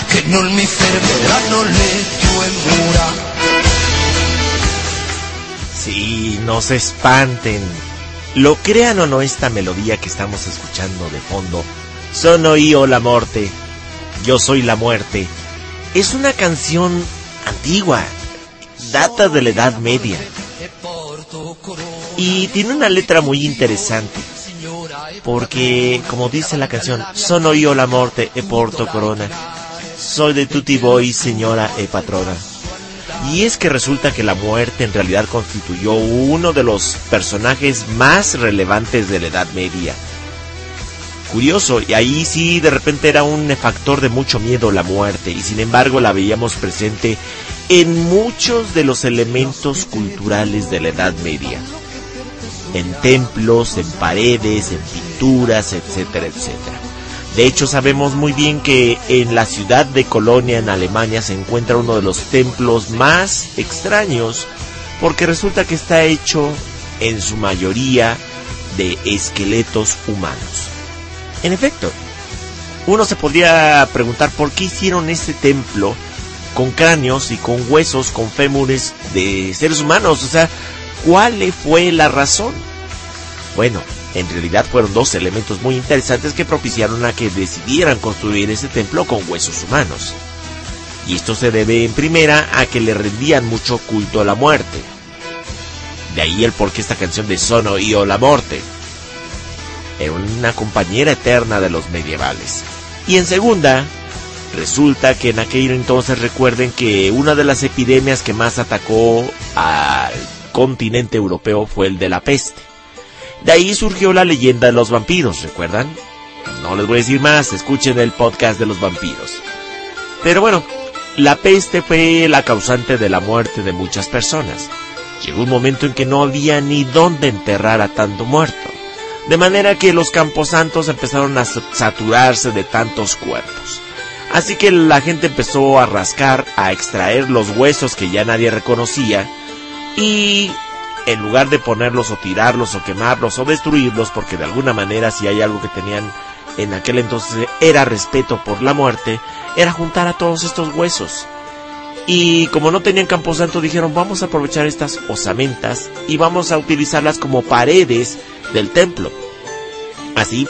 Speaker 2: che non mi fermeranno le tue mura.
Speaker 1: Sí, no se. Lo crean o no esta melodía que estamos escuchando de fondo. Sono io la muerte. Yo soy la muerte. Es una canción antigua. Data de la Edad Media. Y tiene una letra muy interesante. Porque, como dice la canción, sono io la morte e porto corona. Soy de tutti voi, señora e patrona. Y es que resulta que la muerte en realidad constituyó uno de los personajes más relevantes de la Edad Media. Curioso, y ahí sí de repente era un factor de mucho miedo la muerte, y sin embargo la veíamos presente en muchos de los elementos culturales de la Edad Media. En templos, en paredes, en pinturas, etcétera, etcétera. De hecho, sabemos muy bien que en la ciudad de Colonia, en Alemania, se encuentra uno de los templos más extraños, porque resulta que está hecho en su mayoría de esqueletos humanos. En efecto, uno se podría preguntar por qué hicieron este templo con cráneos y con huesos, con fémures de seres humanos. O sea, ¿cuál fue la razón? Bueno, en realidad fueron dos elementos muy interesantes que propiciaron a que decidieran construir ese templo con huesos humanos. Y esto se debe en primera a que le rendían mucho culto a la muerte. De ahí el por qué esta canción de Sono io la morte. Era una compañera eterna de los medievales. Y en segunda, resulta que en aquel entonces recuerden que una de las epidemias que más atacó al continente europeo fue el de la peste. De ahí surgió la leyenda de los vampiros, ¿recuerdan? No les voy a decir más, escuchen el podcast de los vampiros. Pero bueno, la peste fue la causante de la muerte de muchas personas. Llegó un momento en que no había ni dónde enterrar a tanto muerto. De manera que los camposantos empezaron a saturarse de tantos cuerpos. Así que la gente empezó a rascar, a extraer los huesos que ya nadie reconocía y en lugar de ponerlos o tirarlos o quemarlos o destruirlos, porque de alguna manera si hay algo que tenían en aquel entonces era respeto por la muerte, era juntar a todos estos huesos. Y como no tenían camposanto dijeron vamos a aprovechar estas osamentas y vamos a utilizarlas como paredes del templo. Así,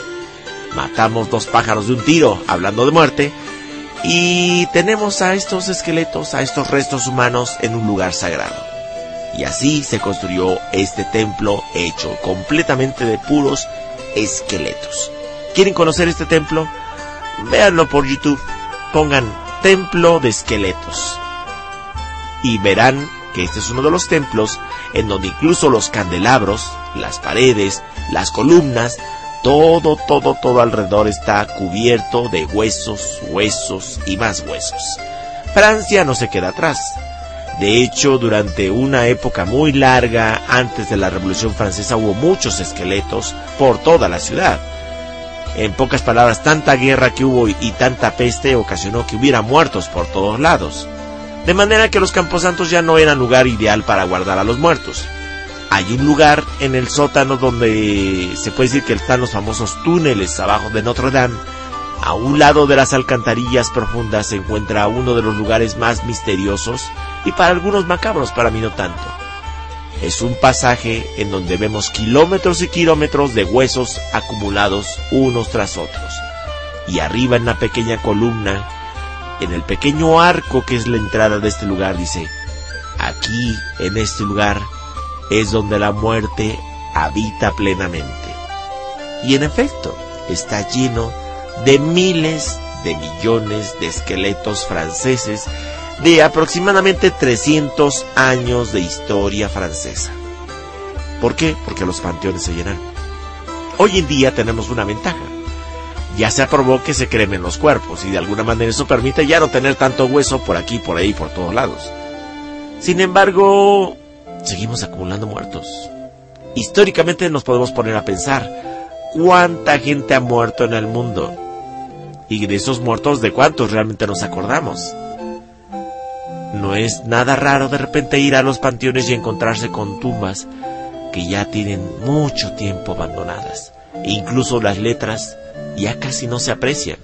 Speaker 1: matamos dos pájaros de un tiro, hablando de muerte, y tenemos a estos esqueletos, a estos restos humanos en un lugar sagrado. Y así se construyó este templo hecho completamente de puros esqueletos. ¿Quieren conocer este templo? Véanlo por YouTube. Pongan templo de esqueletos. Y verán que este es uno de los templos en donde incluso los candelabros, las paredes, las columnas, todo, todo, todo alrededor está cubierto de huesos, huesos y más huesos. Francia no se queda atrás. De hecho, durante una época muy larga antes de la Revolución Francesa hubo muchos esqueletos por toda la ciudad. En pocas palabras, tanta guerra que hubo y tanta peste ocasionó que hubiera muertos por todos lados. De manera que los camposantos ya no eran lugar ideal para guardar a los muertos. Hay un lugar en el sótano donde se puede decir que están los famosos túneles abajo de Notre Dame. A un lado de las alcantarillas profundas se encuentra uno de los lugares más misteriosos y para algunos macabros, para mí no tanto. Es un pasaje en donde vemos kilómetros y kilómetros de huesos acumulados unos tras otros. Y arriba en la pequeña columna en el pequeño arco que es la entrada de este lugar, dice, aquí, en este lugar, es donde la muerte habita plenamente. Y en efecto, está lleno de miles de millones de esqueletos franceses de aproximadamente 300 años de historia francesa. ¿Por qué? Porque los panteones se llenan. Hoy en día tenemos una ventaja. Ya se aprobó que se cremen los cuerpos y de alguna manera eso permite ya no tener tanto hueso por aquí, por ahí, por todos lados. Sin embargo, seguimos acumulando muertos. Históricamente nos podemos poner a pensar cuánta gente ha muerto en el mundo. Y de esos muertos, ¿de cuántos realmente nos acordamos? No es nada raro de repente ir a los panteones y encontrarse con tumbas que ya tienen mucho tiempo abandonadas. E incluso las letras ya casi no se aprecian.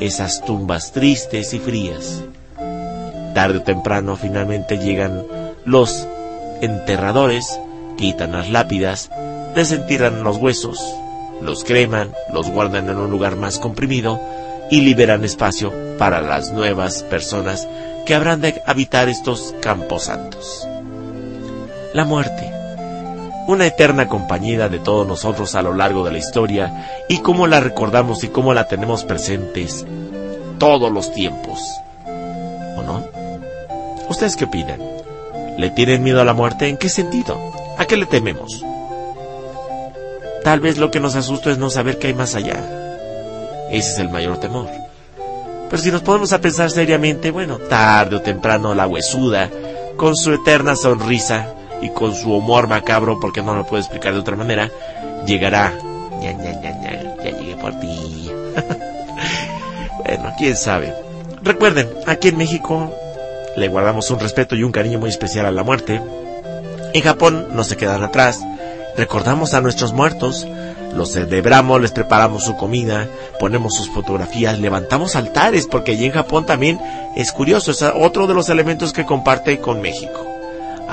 Speaker 1: Esas tumbas tristes y frías. Tarde o temprano finalmente llegan los enterradores, quitan las lápidas, desentierran los huesos, los creman, los guardan en un lugar más comprimido y liberan espacio para las nuevas personas que habrán de habitar estos campos santos. La muerte, una eterna compañera de todos nosotros a lo largo de la historia y cómo la recordamos y cómo la tenemos presentes todos los tiempos. ¿O no? ¿Ustedes qué opinan? ¿Le tienen miedo a la muerte? ¿En qué sentido? ¿A qué le tememos? Tal vez lo que nos asusta es no saber qué hay más allá. Ese es el mayor temor. Pero si nos ponemos a pensar seriamente, bueno, tarde o temprano la huesuda, con su eterna sonrisa y con su humor macabro, porque no lo puedo explicar de otra manera, llegará. Ya, ya, ya, ya, ya llegué por ti. bueno, quién sabe. Recuerden, aquí en México le guardamos un respeto y un cariño muy especial a la muerte. En Japón no se quedan atrás. Recordamos a nuestros muertos, los celebramos, les preparamos su comida, ponemos sus fotografías, levantamos altares, porque allí en Japón también es curioso, es otro de los elementos que comparte con México.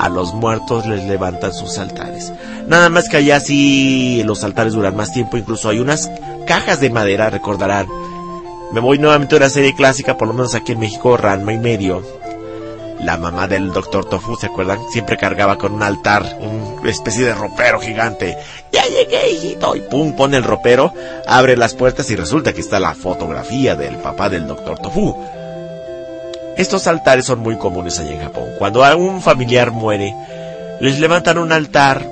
Speaker 1: A los muertos les levantan sus altares. Nada más que allá sí los altares duran más tiempo, incluso hay unas cajas de madera, recordarán. Me voy nuevamente a una serie clásica, por lo menos aquí en México, Ranma y medio, la mamá del doctor Tofu, ¿se acuerdan? Siempre cargaba con un altar, una especie de ropero gigante. Ya llegué, hijito. Y pum, pone el ropero, abre las puertas y resulta que está la fotografía del papá del doctor Tofu. Estos altares son muy comunes allá en Japón. Cuando un familiar muere, les levantan un altar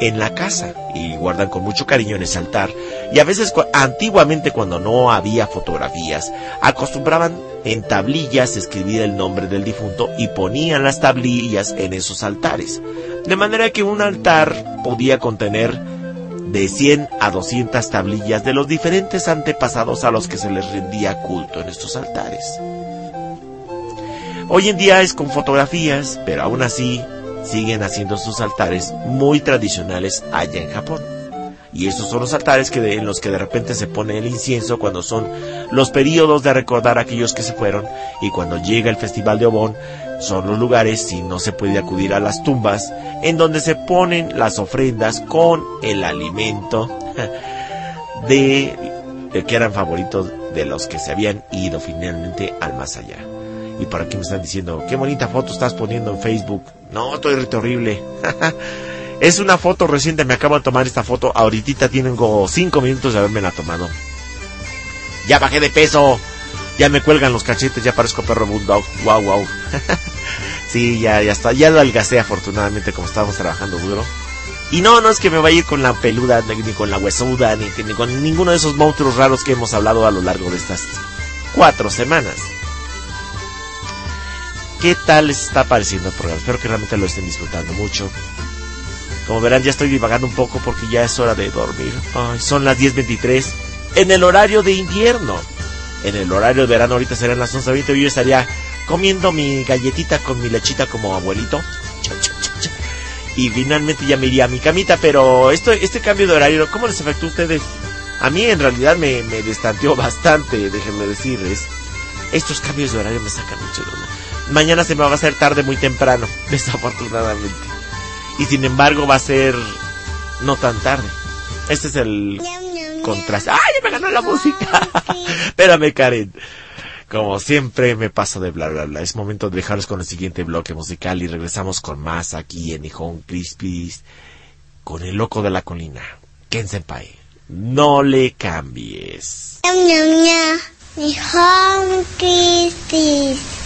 Speaker 1: en la casa y guardan con mucho cariño en ese altar. Y a veces, antiguamente cuando no había fotografías, acostumbraban en tablillas escribir el nombre del difunto y ponían las tablillas en esos altares. De manera que un altar podía contener de 100 a 200 tablillas de los diferentes antepasados a los que se les rendía culto en estos altares. Hoy en día es con fotografías, pero aún así siguen haciendo sus altares muy tradicionales allá en Japón. Y estos son los altares que de, en los que de repente se pone el incienso cuando son los periodos de recordar a aquellos que se fueron y cuando llega el festival de Obon son los lugares si no se puede acudir a las tumbas en donde se ponen las ofrendas con el alimento de, de que eran favoritos de los que se habían ido finalmente al más allá. Y por aquí me están diciendo, qué bonita foto estás poniendo en Facebook. No, estoy horrible. es una foto reciente, me acabo de tomar esta foto. Ahorita tengo cinco minutos de haberme la tomado. Ya bajé de peso. Ya me cuelgan los cachetes, ya parezco perro bulldog. Wow, wow. sí, ya, ya está. Ya lo algacé afortunadamente como estábamos trabajando duro. Y no, no es que me vaya a ir con la peluda, ni con la huesuda, ni, ni con ninguno de esos monstruos raros que hemos hablado a lo largo de estas cuatro semanas. ¿Qué tal les está pareciendo el programa? Espero que realmente lo estén disfrutando mucho. Como verán, ya estoy divagando un poco porque ya es hora de dormir. Ay, son las 10.23 en el horario de invierno. En el horario de verano ahorita serán las 11.20 y yo estaría comiendo mi galletita con mi lechita como abuelito. Y finalmente ya me iría a mi camita, pero esto, este cambio de horario, ¿cómo les afectó a ustedes? A mí en realidad me, me destanteó bastante, déjenme decirles. Estos cambios de horario me sacan mucho de onda mañana se me va a hacer tarde muy temprano, desafortunadamente. Y sin embargo va a ser no tan tarde. Este es el contraste. ¡Ay, me ganó la música! Espérame, Karen. Como siempre me paso de bla bla bla. Es momento de dejaros con el siguiente bloque musical y regresamos con más aquí en Nihon Crispies con el loco de la colina, Ken Senpai. No le cambies.
Speaker 11: Nihon Christie.「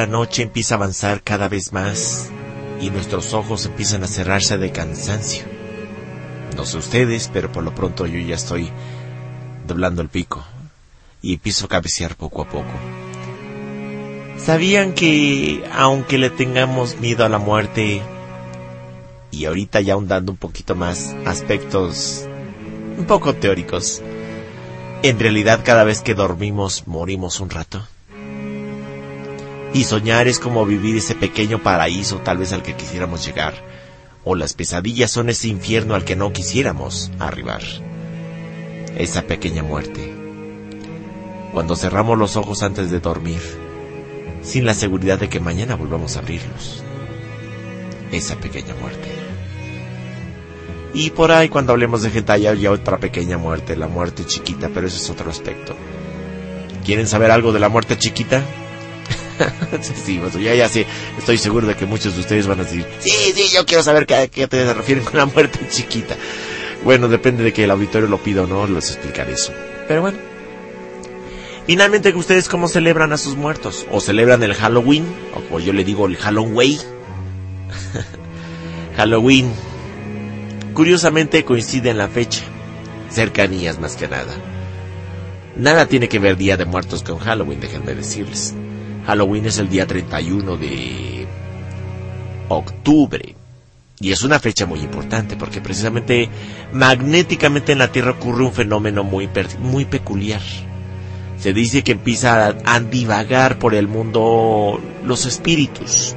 Speaker 1: la noche empieza a avanzar cada vez más y nuestros ojos empiezan a cerrarse de cansancio. No sé ustedes, pero por lo pronto yo ya estoy doblando el pico y empiezo a cabecear poco a poco. ¿Sabían que aunque le tengamos miedo a la muerte y ahorita ya ahondando un poquito más aspectos un poco teóricos, en realidad cada vez que dormimos morimos un rato? Y soñar es como vivir ese pequeño paraíso tal vez al que quisiéramos llegar. O las pesadillas son ese infierno al que no quisiéramos arribar. Esa pequeña muerte. Cuando cerramos los ojos antes de dormir, sin la seguridad de que mañana volvamos a abrirlos. Esa pequeña muerte. Y por ahí cuando hablemos de hentai hay otra pequeña muerte, la muerte chiquita, pero ese es otro aspecto. ¿Quieren saber algo de la muerte chiquita? sí, pues ya, ya sé, estoy seguro de que muchos de ustedes van a decir, sí, sí, yo quiero saber qué, qué te refieren con la muerte chiquita. Bueno, depende de que el auditorio lo pida o no, les explicaré eso. Pero bueno. Finalmente, ¿ustedes cómo celebran a sus muertos? ¿O celebran el Halloween? O como yo le digo, el Halloween. Halloween. Curiosamente coincide en la fecha. Cercanías más que nada. Nada tiene que ver Día de Muertos con Halloween, déjenme decirles. Halloween es el día 31 de octubre. Y es una fecha muy importante porque precisamente magnéticamente en la Tierra ocurre un fenómeno muy, muy peculiar. Se dice que empieza a, a divagar por el mundo los espíritus.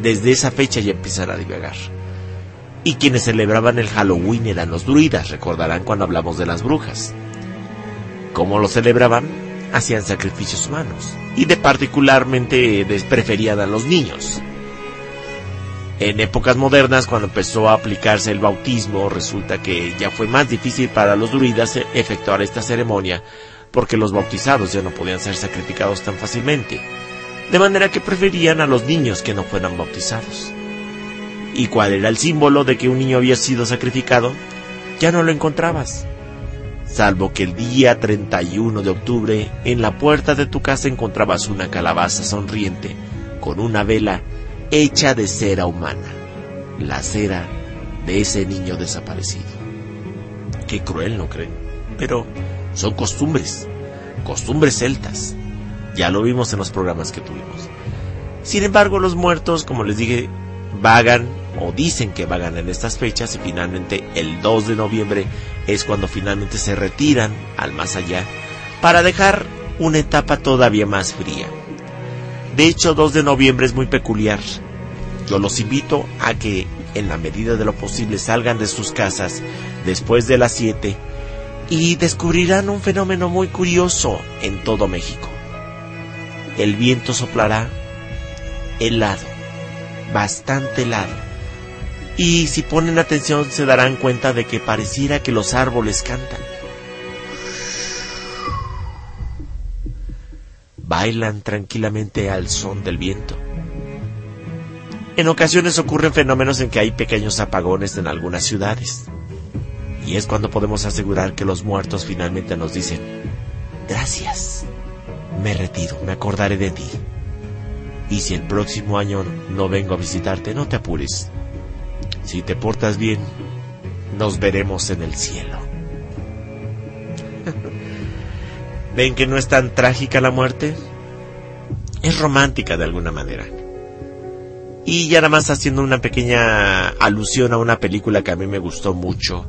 Speaker 1: Desde esa fecha ya empiezan a divagar. Y quienes celebraban el Halloween eran los druidas, recordarán cuando hablamos de las brujas. ¿Cómo lo celebraban? Hacían sacrificios humanos. Y de particularmente des- preferían a los niños. En épocas modernas, cuando empezó a aplicarse el bautismo, resulta que ya fue más difícil para los druidas e- efectuar esta ceremonia porque los bautizados ya no podían ser sacrificados tan fácilmente. De manera que preferían a los niños que no fueran bautizados. ¿Y cuál era el símbolo de que un niño había sido sacrificado? Ya no lo encontrabas. Salvo que el día 31 de octubre en la puerta de tu casa encontrabas una calabaza sonriente con una vela hecha de cera humana. La cera de ese niño desaparecido. Qué cruel, ¿no creen? Pero son costumbres, costumbres celtas. Ya lo vimos en los programas que tuvimos. Sin embargo, los muertos, como les dije, vagan o dicen que vagan en estas fechas y finalmente el 2 de noviembre es cuando finalmente se retiran al más allá para dejar una etapa todavía más fría. De hecho, 2 de noviembre es muy peculiar. Yo los invito a que en la medida de lo posible salgan de sus casas después de las 7 y descubrirán un fenómeno muy curioso en todo México. El viento soplará helado, bastante helado. Y si ponen atención se darán cuenta de que pareciera que los árboles cantan. Bailan tranquilamente al son del viento. En ocasiones ocurren fenómenos en que hay pequeños apagones en algunas ciudades. Y es cuando podemos asegurar que los muertos finalmente nos dicen, gracias, me retiro, me acordaré de ti. Y si el próximo año no vengo a visitarte, no te apures. Si te portas bien, nos veremos en el cielo. ¿Ven que no es tan trágica la muerte? Es romántica de alguna manera. Y ya nada más haciendo una pequeña alusión a una película que a mí me gustó mucho.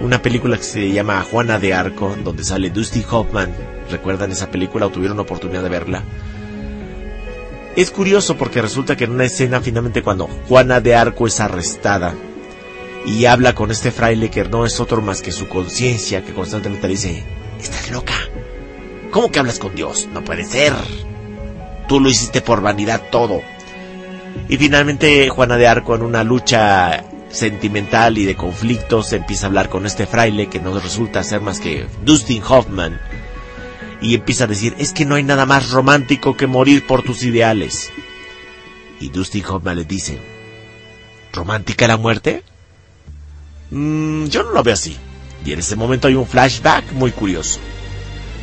Speaker 1: Una película que se llama Juana de Arco, donde sale Dusty Hoffman. ¿Recuerdan esa película o tuvieron oportunidad de verla? Es curioso porque resulta que en una escena finalmente cuando Juana de Arco es arrestada y habla con este fraile que no es otro más que su conciencia que constantemente le dice, estás loca. ¿Cómo que hablas con Dios? No puede ser. Tú lo hiciste por vanidad todo. Y finalmente Juana de Arco en una lucha sentimental y de conflictos, empieza a hablar con este fraile que no resulta ser más que Dustin Hoffman. Y empieza a decir, es que no hay nada más romántico que morir por tus ideales. Y Dustin Hoffman le dice, ¿romántica la muerte? Mm, yo no lo veo así. Y en ese momento hay un flashback muy curioso.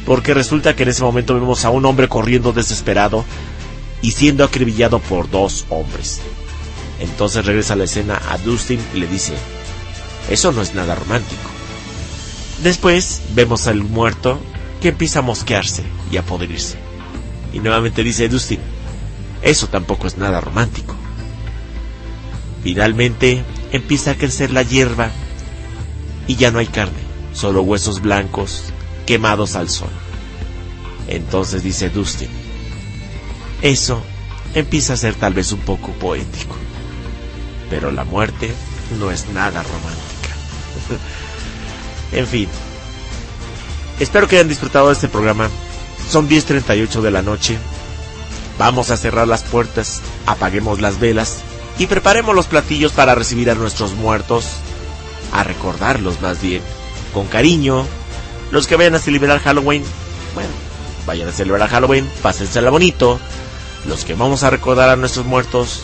Speaker 1: Porque resulta que en ese momento vemos a un hombre corriendo desesperado y siendo acribillado por dos hombres. Entonces regresa a la escena a Dustin y le dice, eso no es nada romántico. Después vemos al muerto empieza a mosquearse y a podrirse. Y nuevamente dice Dustin, eso tampoco es nada romántico. Finalmente empieza a crecer la hierba y ya no hay carne, solo huesos blancos quemados al sol. Entonces dice Dustin, eso empieza a ser tal vez un poco poético, pero la muerte no es nada romántica. en fin, espero que hayan disfrutado de este programa. Son 10.38 de la noche. Vamos a cerrar las puertas, apaguemos las velas y preparemos los platillos para recibir a nuestros muertos, a recordarlos más bien, con cariño. Los que vayan a celebrar Halloween, bueno, vayan a celebrar Halloween, pásensela bonito. Los que vamos a recordar a nuestros muertos,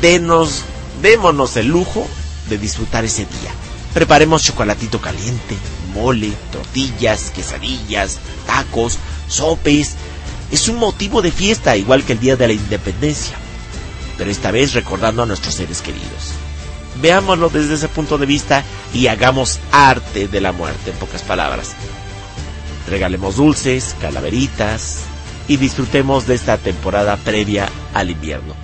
Speaker 1: denos, démonos el lujo de disfrutar ese día. Preparemos chocolatito caliente, mole, tortillas, quesadillas, tacos, sopes. Es un motivo de fiesta, igual que el Día de la Independencia pero esta vez recordando a nuestros seres queridos. Veámoslo desde ese punto de vista y hagamos arte de la muerte, en pocas palabras. Regalemos dulces, calaveritas y disfrutemos de esta temporada previa al invierno.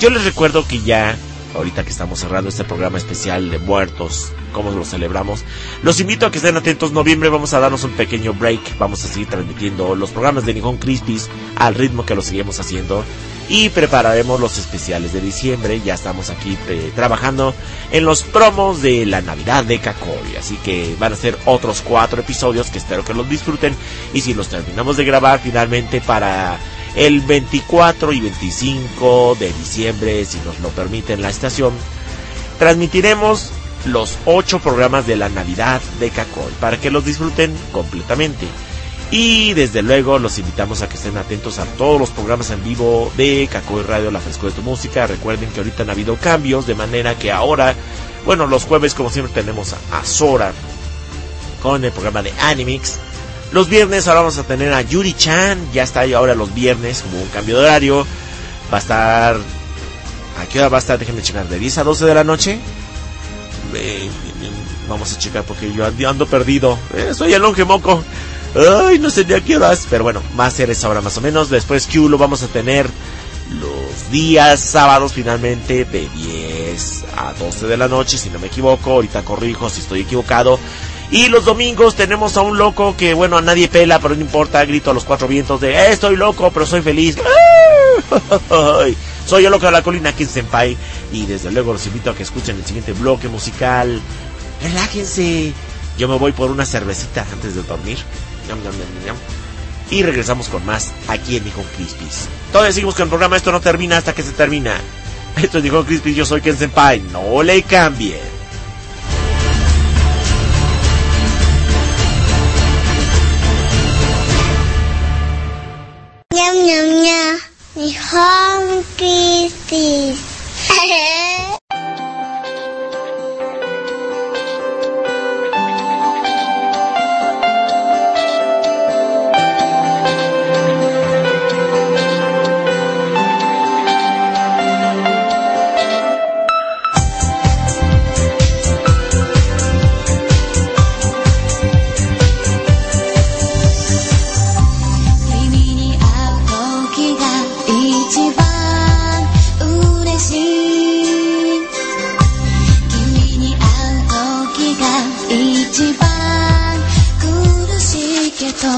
Speaker 1: Yo les recuerdo que ya, ahorita que estamos cerrando este programa especial de muertos, cómo lo celebramos, los invito a que estén atentos. Noviembre vamos a darnos un pequeño break. Vamos a seguir transmitiendo los programas de Nihon Crispis al ritmo que lo seguimos haciendo y prepararemos los especiales de diciembre. Ya estamos aquí trabajando en los promos de la Navidad de Kakori. Así que van a ser otros cuatro episodios que espero que los disfruten. Y si los terminamos de grabar finalmente para el 24 y 25 de diciembre, si nos lo permite la estación, transmitiremos los ocho programas de la Navidad de Kakori para que los disfruten completamente. Y desde luego los invitamos a que estén atentos a todos los programas en vivo de Cacoy Radio, La Frescura de tu Música. Recuerden que ahorita han habido cambios, de manera que ahora, bueno, los jueves como siempre tenemos a Sora con el programa de Animix. Los viernes ahora vamos a tener a Yuri Chan, ya está ahora los viernes, como un cambio de horario. Va a estar... ¿A qué hora va a estar? Déjenme checar, de 10 a 12 de la noche. Vamos a checar porque yo ando, ando perdido. Eh, soy el longe moco. Ay, no sé ni a qué horas. Pero bueno, va a ser esa hora más o menos. Después Q lo vamos a tener los días sábados finalmente de 10 a 12 de la noche, si no me equivoco. Ahorita corrijo si estoy equivocado. Y los domingos tenemos a un loco que, bueno, a nadie pela, pero no importa, grito a los cuatro vientos de, eh, estoy loco, pero soy feliz. Soy el loco de la colina, King Senpai. Y desde luego los invito a que escuchen el siguiente bloque musical. Relájense. Yo me voy por una cervecita antes de dormir. Y regresamos con más aquí en Nihon Crispis. Todavía seguimos con el programa, esto no termina hasta que se termina. Esto es Nihon Crispis, yo soy Ken Senpai, no le cambien.
Speaker 11: Nihon Kisses.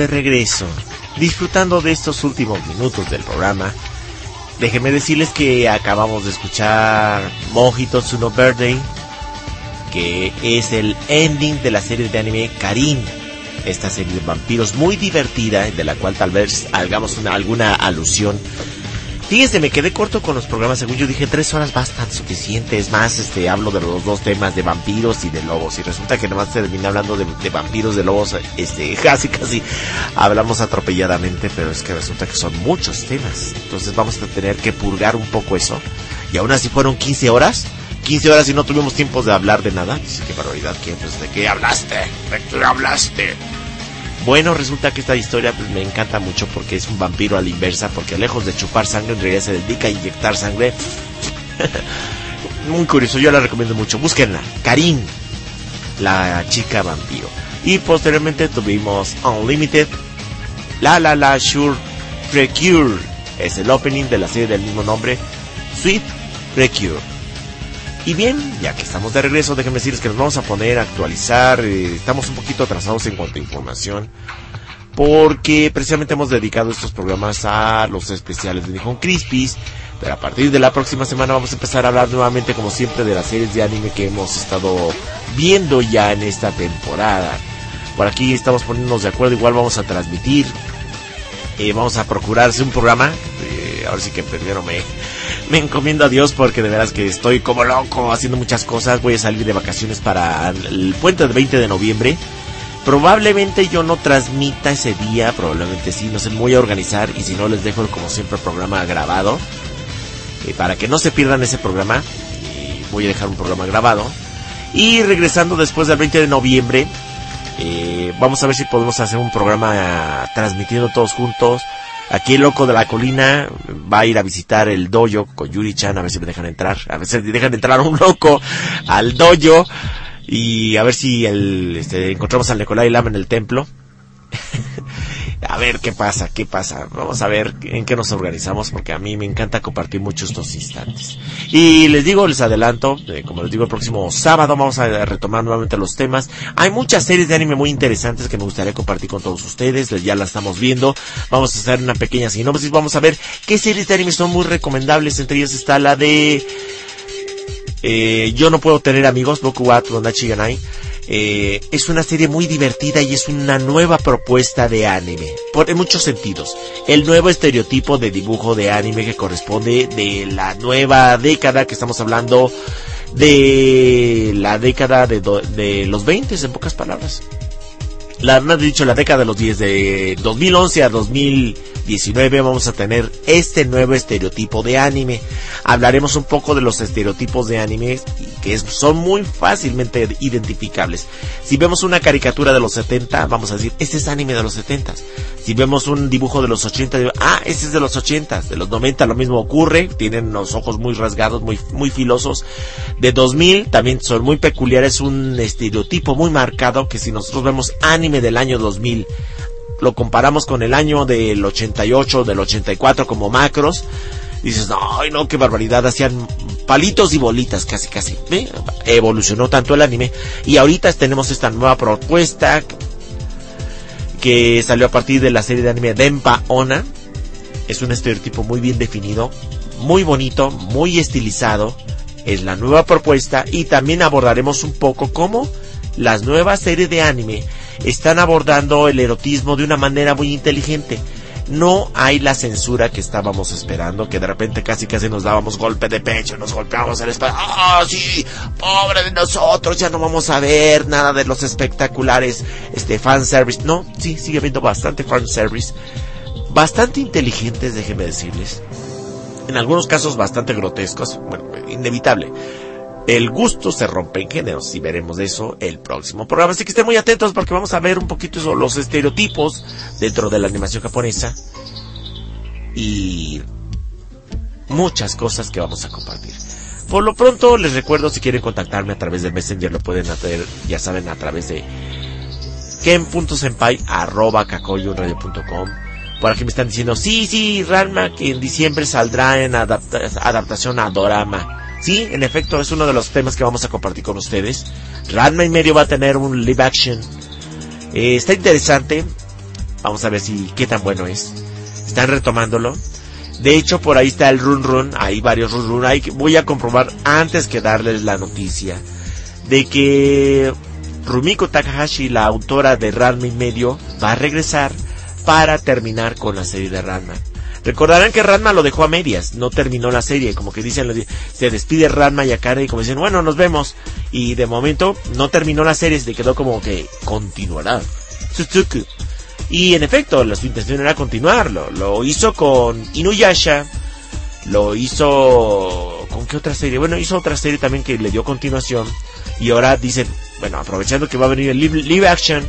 Speaker 1: de regreso, disfrutando de estos últimos minutos del programa. Déjenme decirles que acabamos de escuchar Mojito Tsuno Birthday, que es el ending de la serie de anime Karin. Esta serie de vampiros muy divertida, de la cual tal vez hagamos una, alguna alusión. Fíjense, me quedé corto con los programas, según yo dije, tres horas bastan suficientes. Más, este, hablo de los dos temas de vampiros y de lobos. Y resulta que nomás terminé hablando de, de vampiros, de lobos, este, casi, casi hablamos atropelladamente, pero es que resulta que son muchos temas. Entonces vamos a tener que purgar un poco eso. Y aún así fueron 15 horas. 15 horas y no tuvimos tiempo de hablar de nada. Dice, qué barbaridad, ¿qué? Pues, ¿de qué hablaste? ¿De qué hablaste? Bueno, resulta que esta historia pues, me encanta mucho porque es un vampiro a la inversa, porque lejos de chupar sangre, en realidad se dedica a inyectar sangre. Muy curioso, yo la recomiendo mucho. Búsquenla, Karin, la chica vampiro. Y posteriormente tuvimos Unlimited, La La La Sure Precure. Es el opening de la serie del mismo nombre, Sweet Precure. Y bien, ya que estamos de regreso, déjenme decirles que nos vamos a poner a actualizar. eh, estamos un poquito atrasados en cuanto a información. Porque precisamente hemos dedicado estos programas a los especiales de Nihon Crispies. Pero a partir de la próxima semana vamos a empezar a hablar nuevamente, como siempre, de las series de anime que hemos estado viendo ya en esta temporada. Por aquí estamos poniéndonos de acuerdo, igual vamos a transmitir. eh, vamos a procurar hacer un programa. eh, ahora sí que primero me, me encomiendo a Dios porque de veras que estoy como loco haciendo muchas cosas. Voy a salir de vacaciones para el puente del 20 de noviembre. Probablemente yo no transmita ese día, probablemente sí, no sé, me voy a organizar y si no les dejo como siempre el programa grabado. eh, para que no se pierdan ese programa, eh, voy a dejar un programa grabado. Y regresando después del 20 de noviembre, eh, vamos a ver si podemos hacer un programa transmitiendo todos juntos. Aquí el loco de la colina va a ir a visitar el dojo con Yuri Chan a ver si me dejan entrar. A ver si dejan entrar a un loco al dojo y a ver si el, este, encontramos al Nicolai Lama en el templo. A ver qué pasa, qué pasa. Vamos a ver en qué nos organizamos porque a mí me encanta compartir mucho estos instantes. Y les digo, les adelanto, eh, como les digo, el próximo sábado vamos a retomar nuevamente los temas. Hay muchas series de anime muy interesantes que me gustaría compartir con todos ustedes. Ya las estamos viendo. Vamos a hacer una pequeña sinopsis. Vamos a ver qué series de anime son muy recomendables. Entre ellas está la de eh, Yo no puedo tener amigos, Boku wa Ganai. Eh, es una serie muy divertida y es una nueva propuesta de anime, por, en muchos sentidos. El nuevo estereotipo de dibujo de anime que corresponde de la nueva década que estamos hablando de la década de, los 20 en pocas palabras. La, más dicho, la década de los 10, de 2011 a 2019 vamos a tener este nuevo estereotipo de anime. Hablaremos un poco de los estereotipos de anime que son muy fácilmente identificables. Si vemos una caricatura de los 70, vamos a decir, este es anime de los 70. Si vemos un dibujo de los 80, digo, ah, este es de los 80. De los 90 lo mismo ocurre, tienen los ojos muy rasgados, muy, muy filosos. De 2000 también son muy peculiares, un estereotipo muy marcado que si nosotros vemos anime del año 2000, lo comparamos con el año del 88, del 84 como macros, dices, no, ay, no, qué barbaridad, hacían palitos y bolitas, casi, casi. ¿Ve? Evolucionó tanto el anime. Y ahorita tenemos esta nueva propuesta que salió a partir de la serie de anime Denpa Ona. Es un estereotipo muy bien definido, muy bonito, muy estilizado. Es la nueva propuesta y también abordaremos un poco cómo las nuevas series de anime están abordando el erotismo de una manera muy inteligente. No hay la censura que estábamos esperando, que de repente casi casi nos dábamos golpe de pecho, nos golpeábamos el espalda. ¡Ah, sí! ¡Pobre de nosotros! Ya no vamos a ver nada de los espectaculares este fanservice. No, sí, sigue habiendo bastante fanservice. Bastante inteligentes, déjenme decirles. En algunos casos bastante grotescos. Bueno, inevitable. El gusto se rompe en géneros y veremos eso el próximo programa. Así que estén muy atentos porque vamos a ver un poquito eso, los estereotipos dentro de la animación japonesa y muchas cosas que vamos a compartir. Por lo pronto les recuerdo si quieren contactarme a través del Messenger lo pueden hacer, ya saben, a través de ken.senpai arroba kakoyoradio.com. Por aquí me están diciendo, sí, sí, Ranma que en diciembre saldrá en adapta- adaptación a Dorama. Sí, en efecto, es uno de los temas que vamos a compartir con ustedes. Ranma y medio va a tener un live action. Eh, está interesante. Vamos a ver si qué tan bueno es. Están retomándolo. De hecho, por ahí está el run run. Hay varios run run. Que- voy a comprobar antes que darles la noticia de que Rumiko Takahashi, la autora de Ranma y medio, va a regresar para terminar con la serie de Ranma. Recordarán que Ranma lo dejó a medias, no terminó la serie, como que dicen, se despide Ranma y Akane y como dicen, bueno, nos vemos. Y de momento no terminó la serie, se quedó como que continuará. Y en efecto, su intención era continuarlo. Lo hizo con Inuyasha, lo hizo con qué otra serie bueno hizo otra serie también que le dio continuación y ahora dicen bueno aprovechando que va a venir el live action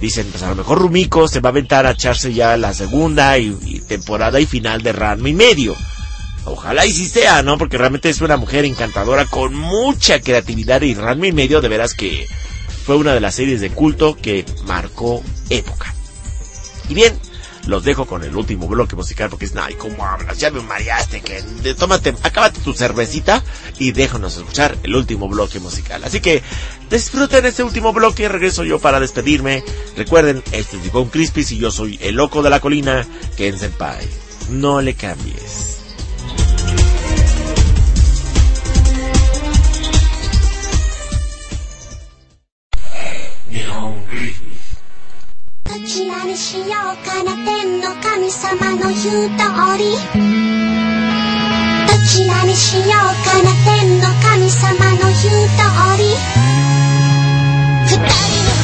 Speaker 1: dicen pues a lo mejor Rumiko se va a aventar a echarse ya la segunda y, temporada y final de Ranma y medio. Ojalá y sí sea no porque realmente es una mujer encantadora con mucha creatividad y Ranma y medio de veras que fue una de las series de culto que marcó época. Y bien los dejo con el último bloque musical porque es, ay, ¿cómo hablas? Ya me mareaste, que de- tómate, acábate tu cervecita y déjanos escuchar el último bloque musical. Así que disfruten este último bloque, regreso yo para despedirme. Recuerden, este es Nicole Crispis y yo soy el loco de la colina, Ken Senpai. No le cambies.
Speaker 11: どちらにしようかな天の神様の言う通り。どちらにしようかな天の神様の言う通り。二人。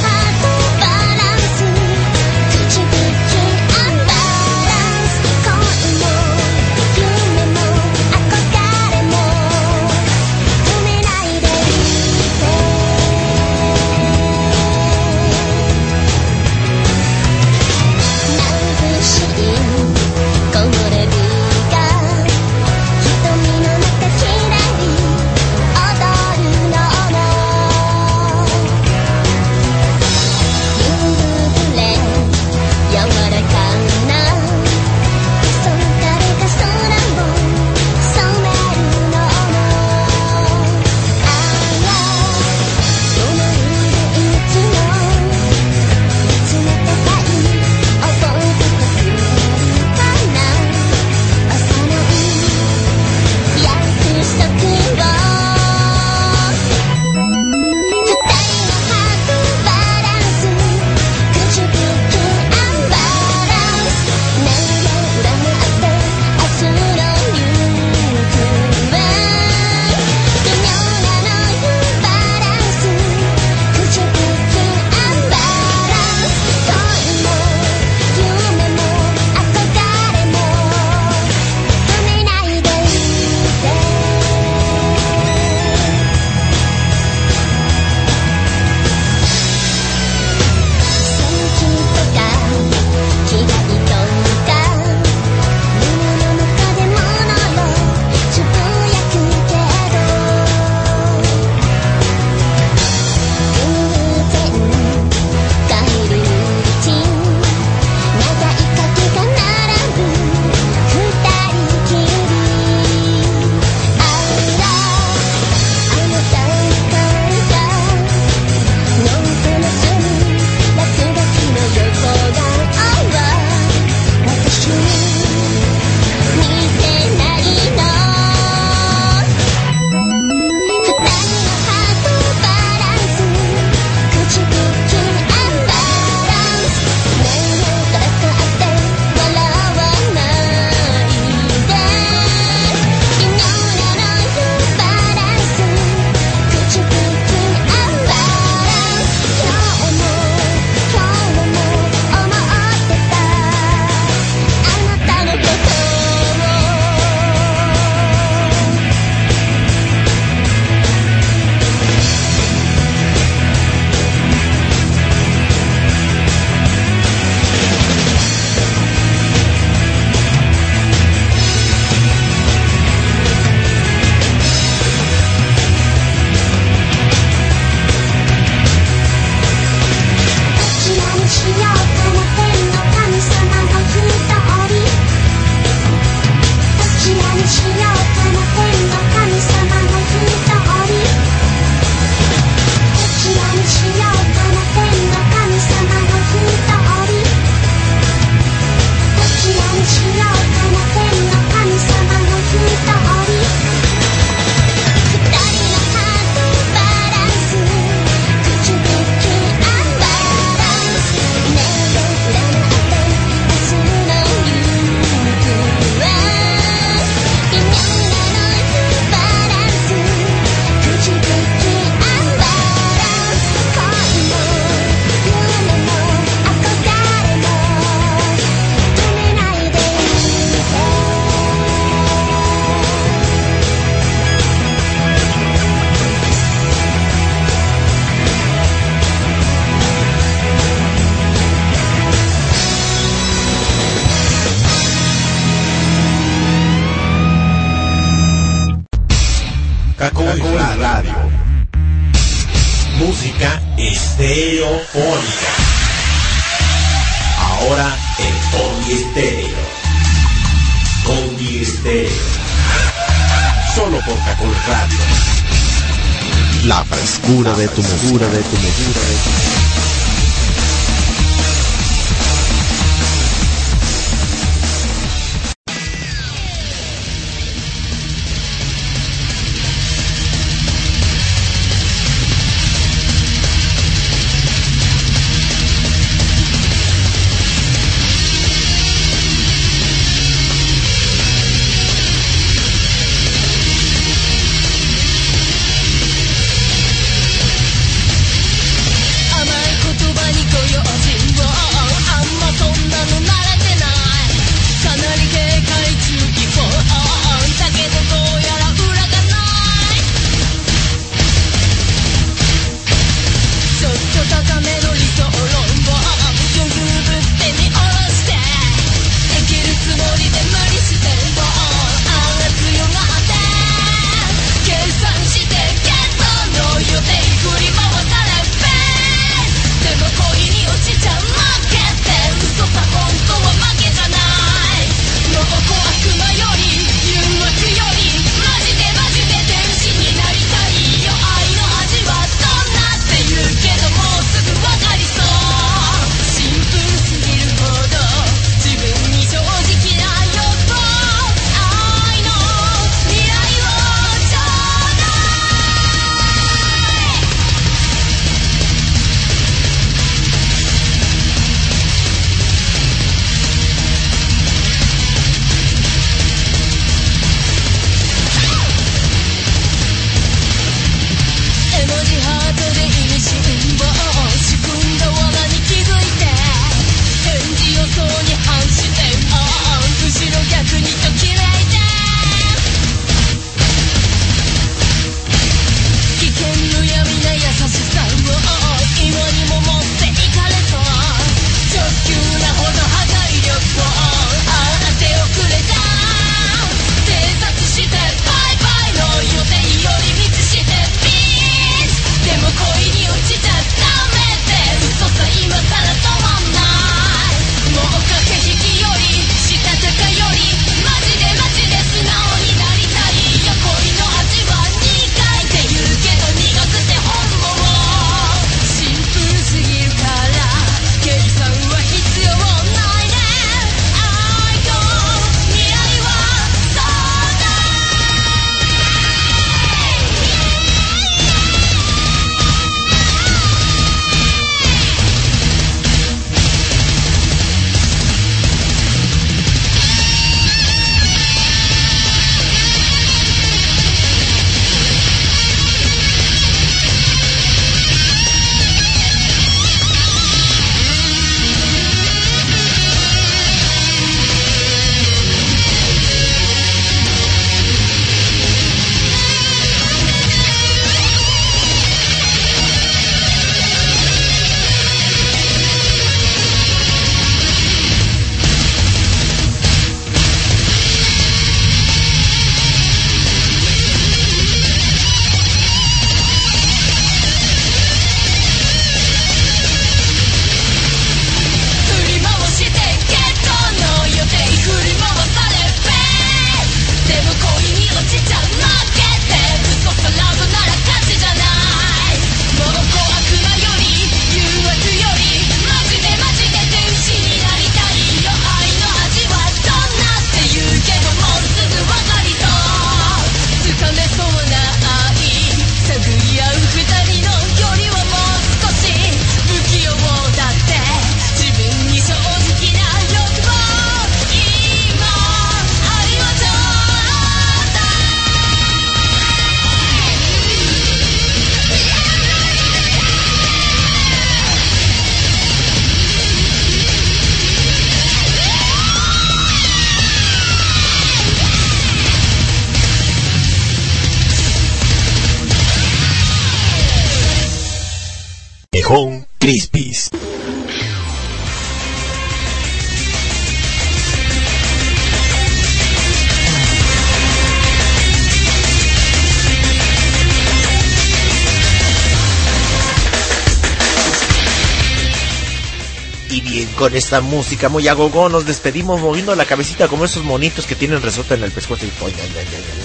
Speaker 1: Esta música muy agogó. Nos despedimos moviendo la cabecita como esos monitos que tienen resorte en el pescuezo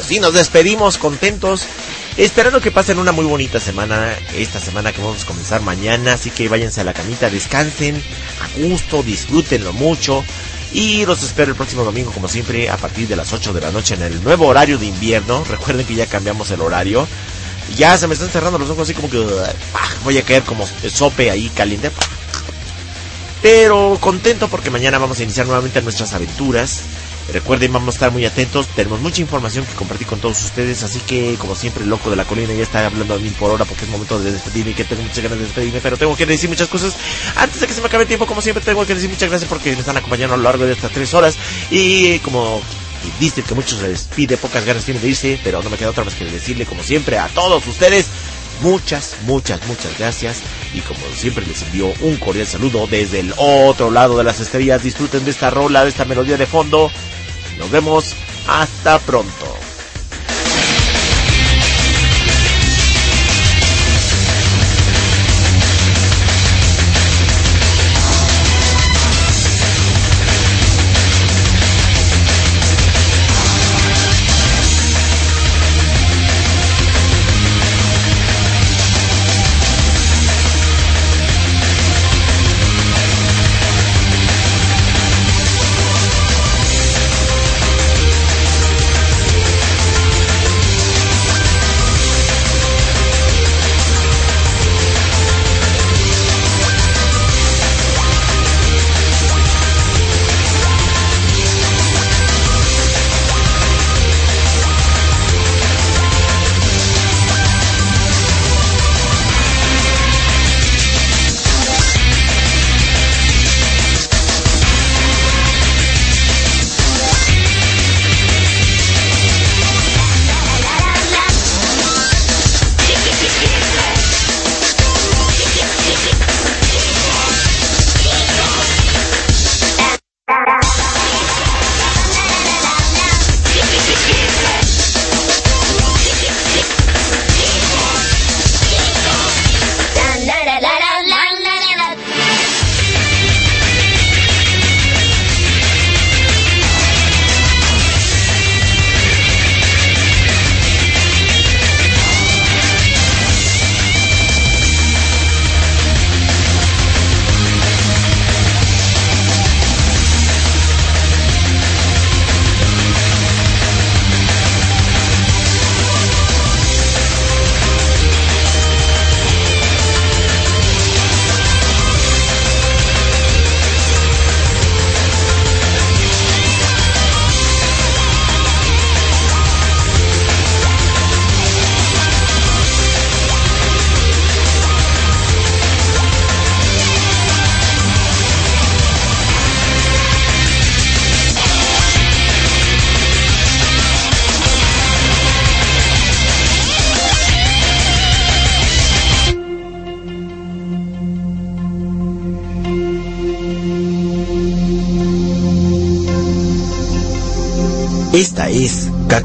Speaker 1: y nos despedimos contentos esperando que pasen una muy bonita semana esta semana que vamos a comenzar mañana así que váyanse a la camita descansen a gusto disfrútenlo mucho y los espero el próximo domingo como siempre a partir de las 8 de la noche en el nuevo horario de invierno. Recuerden que ya cambiamos el horario. Ya se me están cerrando los ojos así como que ah, voy a caer como sope ahí caliente pero contento porque mañana vamos a iniciar nuevamente nuestras aventuras. Recuerden, vamos a estar muy atentos. Tenemos mucha información que compartir con todos ustedes. Así que, como siempre, el loco de la colina ya está hablando a mí por hora porque es momento de despedirme y que tengo muchas ganas de despedirme. Pero tengo que decir muchas cosas. Antes de que se me acabe el tiempo, como siempre, tengo que decir muchas gracias porque me están acompañando a lo largo de estas tres horas. Y como dice que muchos se les pide, pocas ganas tienen de irse. Pero no me queda otra más que decirle, como siempre, a todos ustedes muchas, muchas, muchas gracias. Y como siempre les envío un cordial saludo desde el otro lado de las estrellas. Disfruten de esta rola, de esta melodía de fondo. Nos vemos hasta pronto.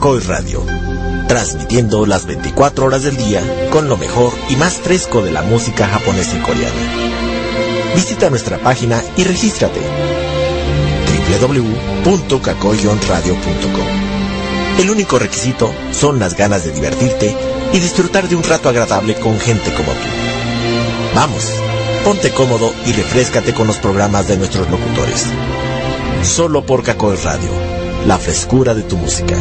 Speaker 1: Kakoi Radio, transmitiendo las 24 horas del día con lo mejor y más fresco de la música japonesa y coreana. Visita nuestra página y regístrate www.kakoyonradio.com. El único requisito son las ganas de divertirte y disfrutar de un rato agradable con gente como tú. Vamos, ponte cómodo y refrescate con los programas de nuestros locutores. Solo por Kakoi Radio la frescura de tu música.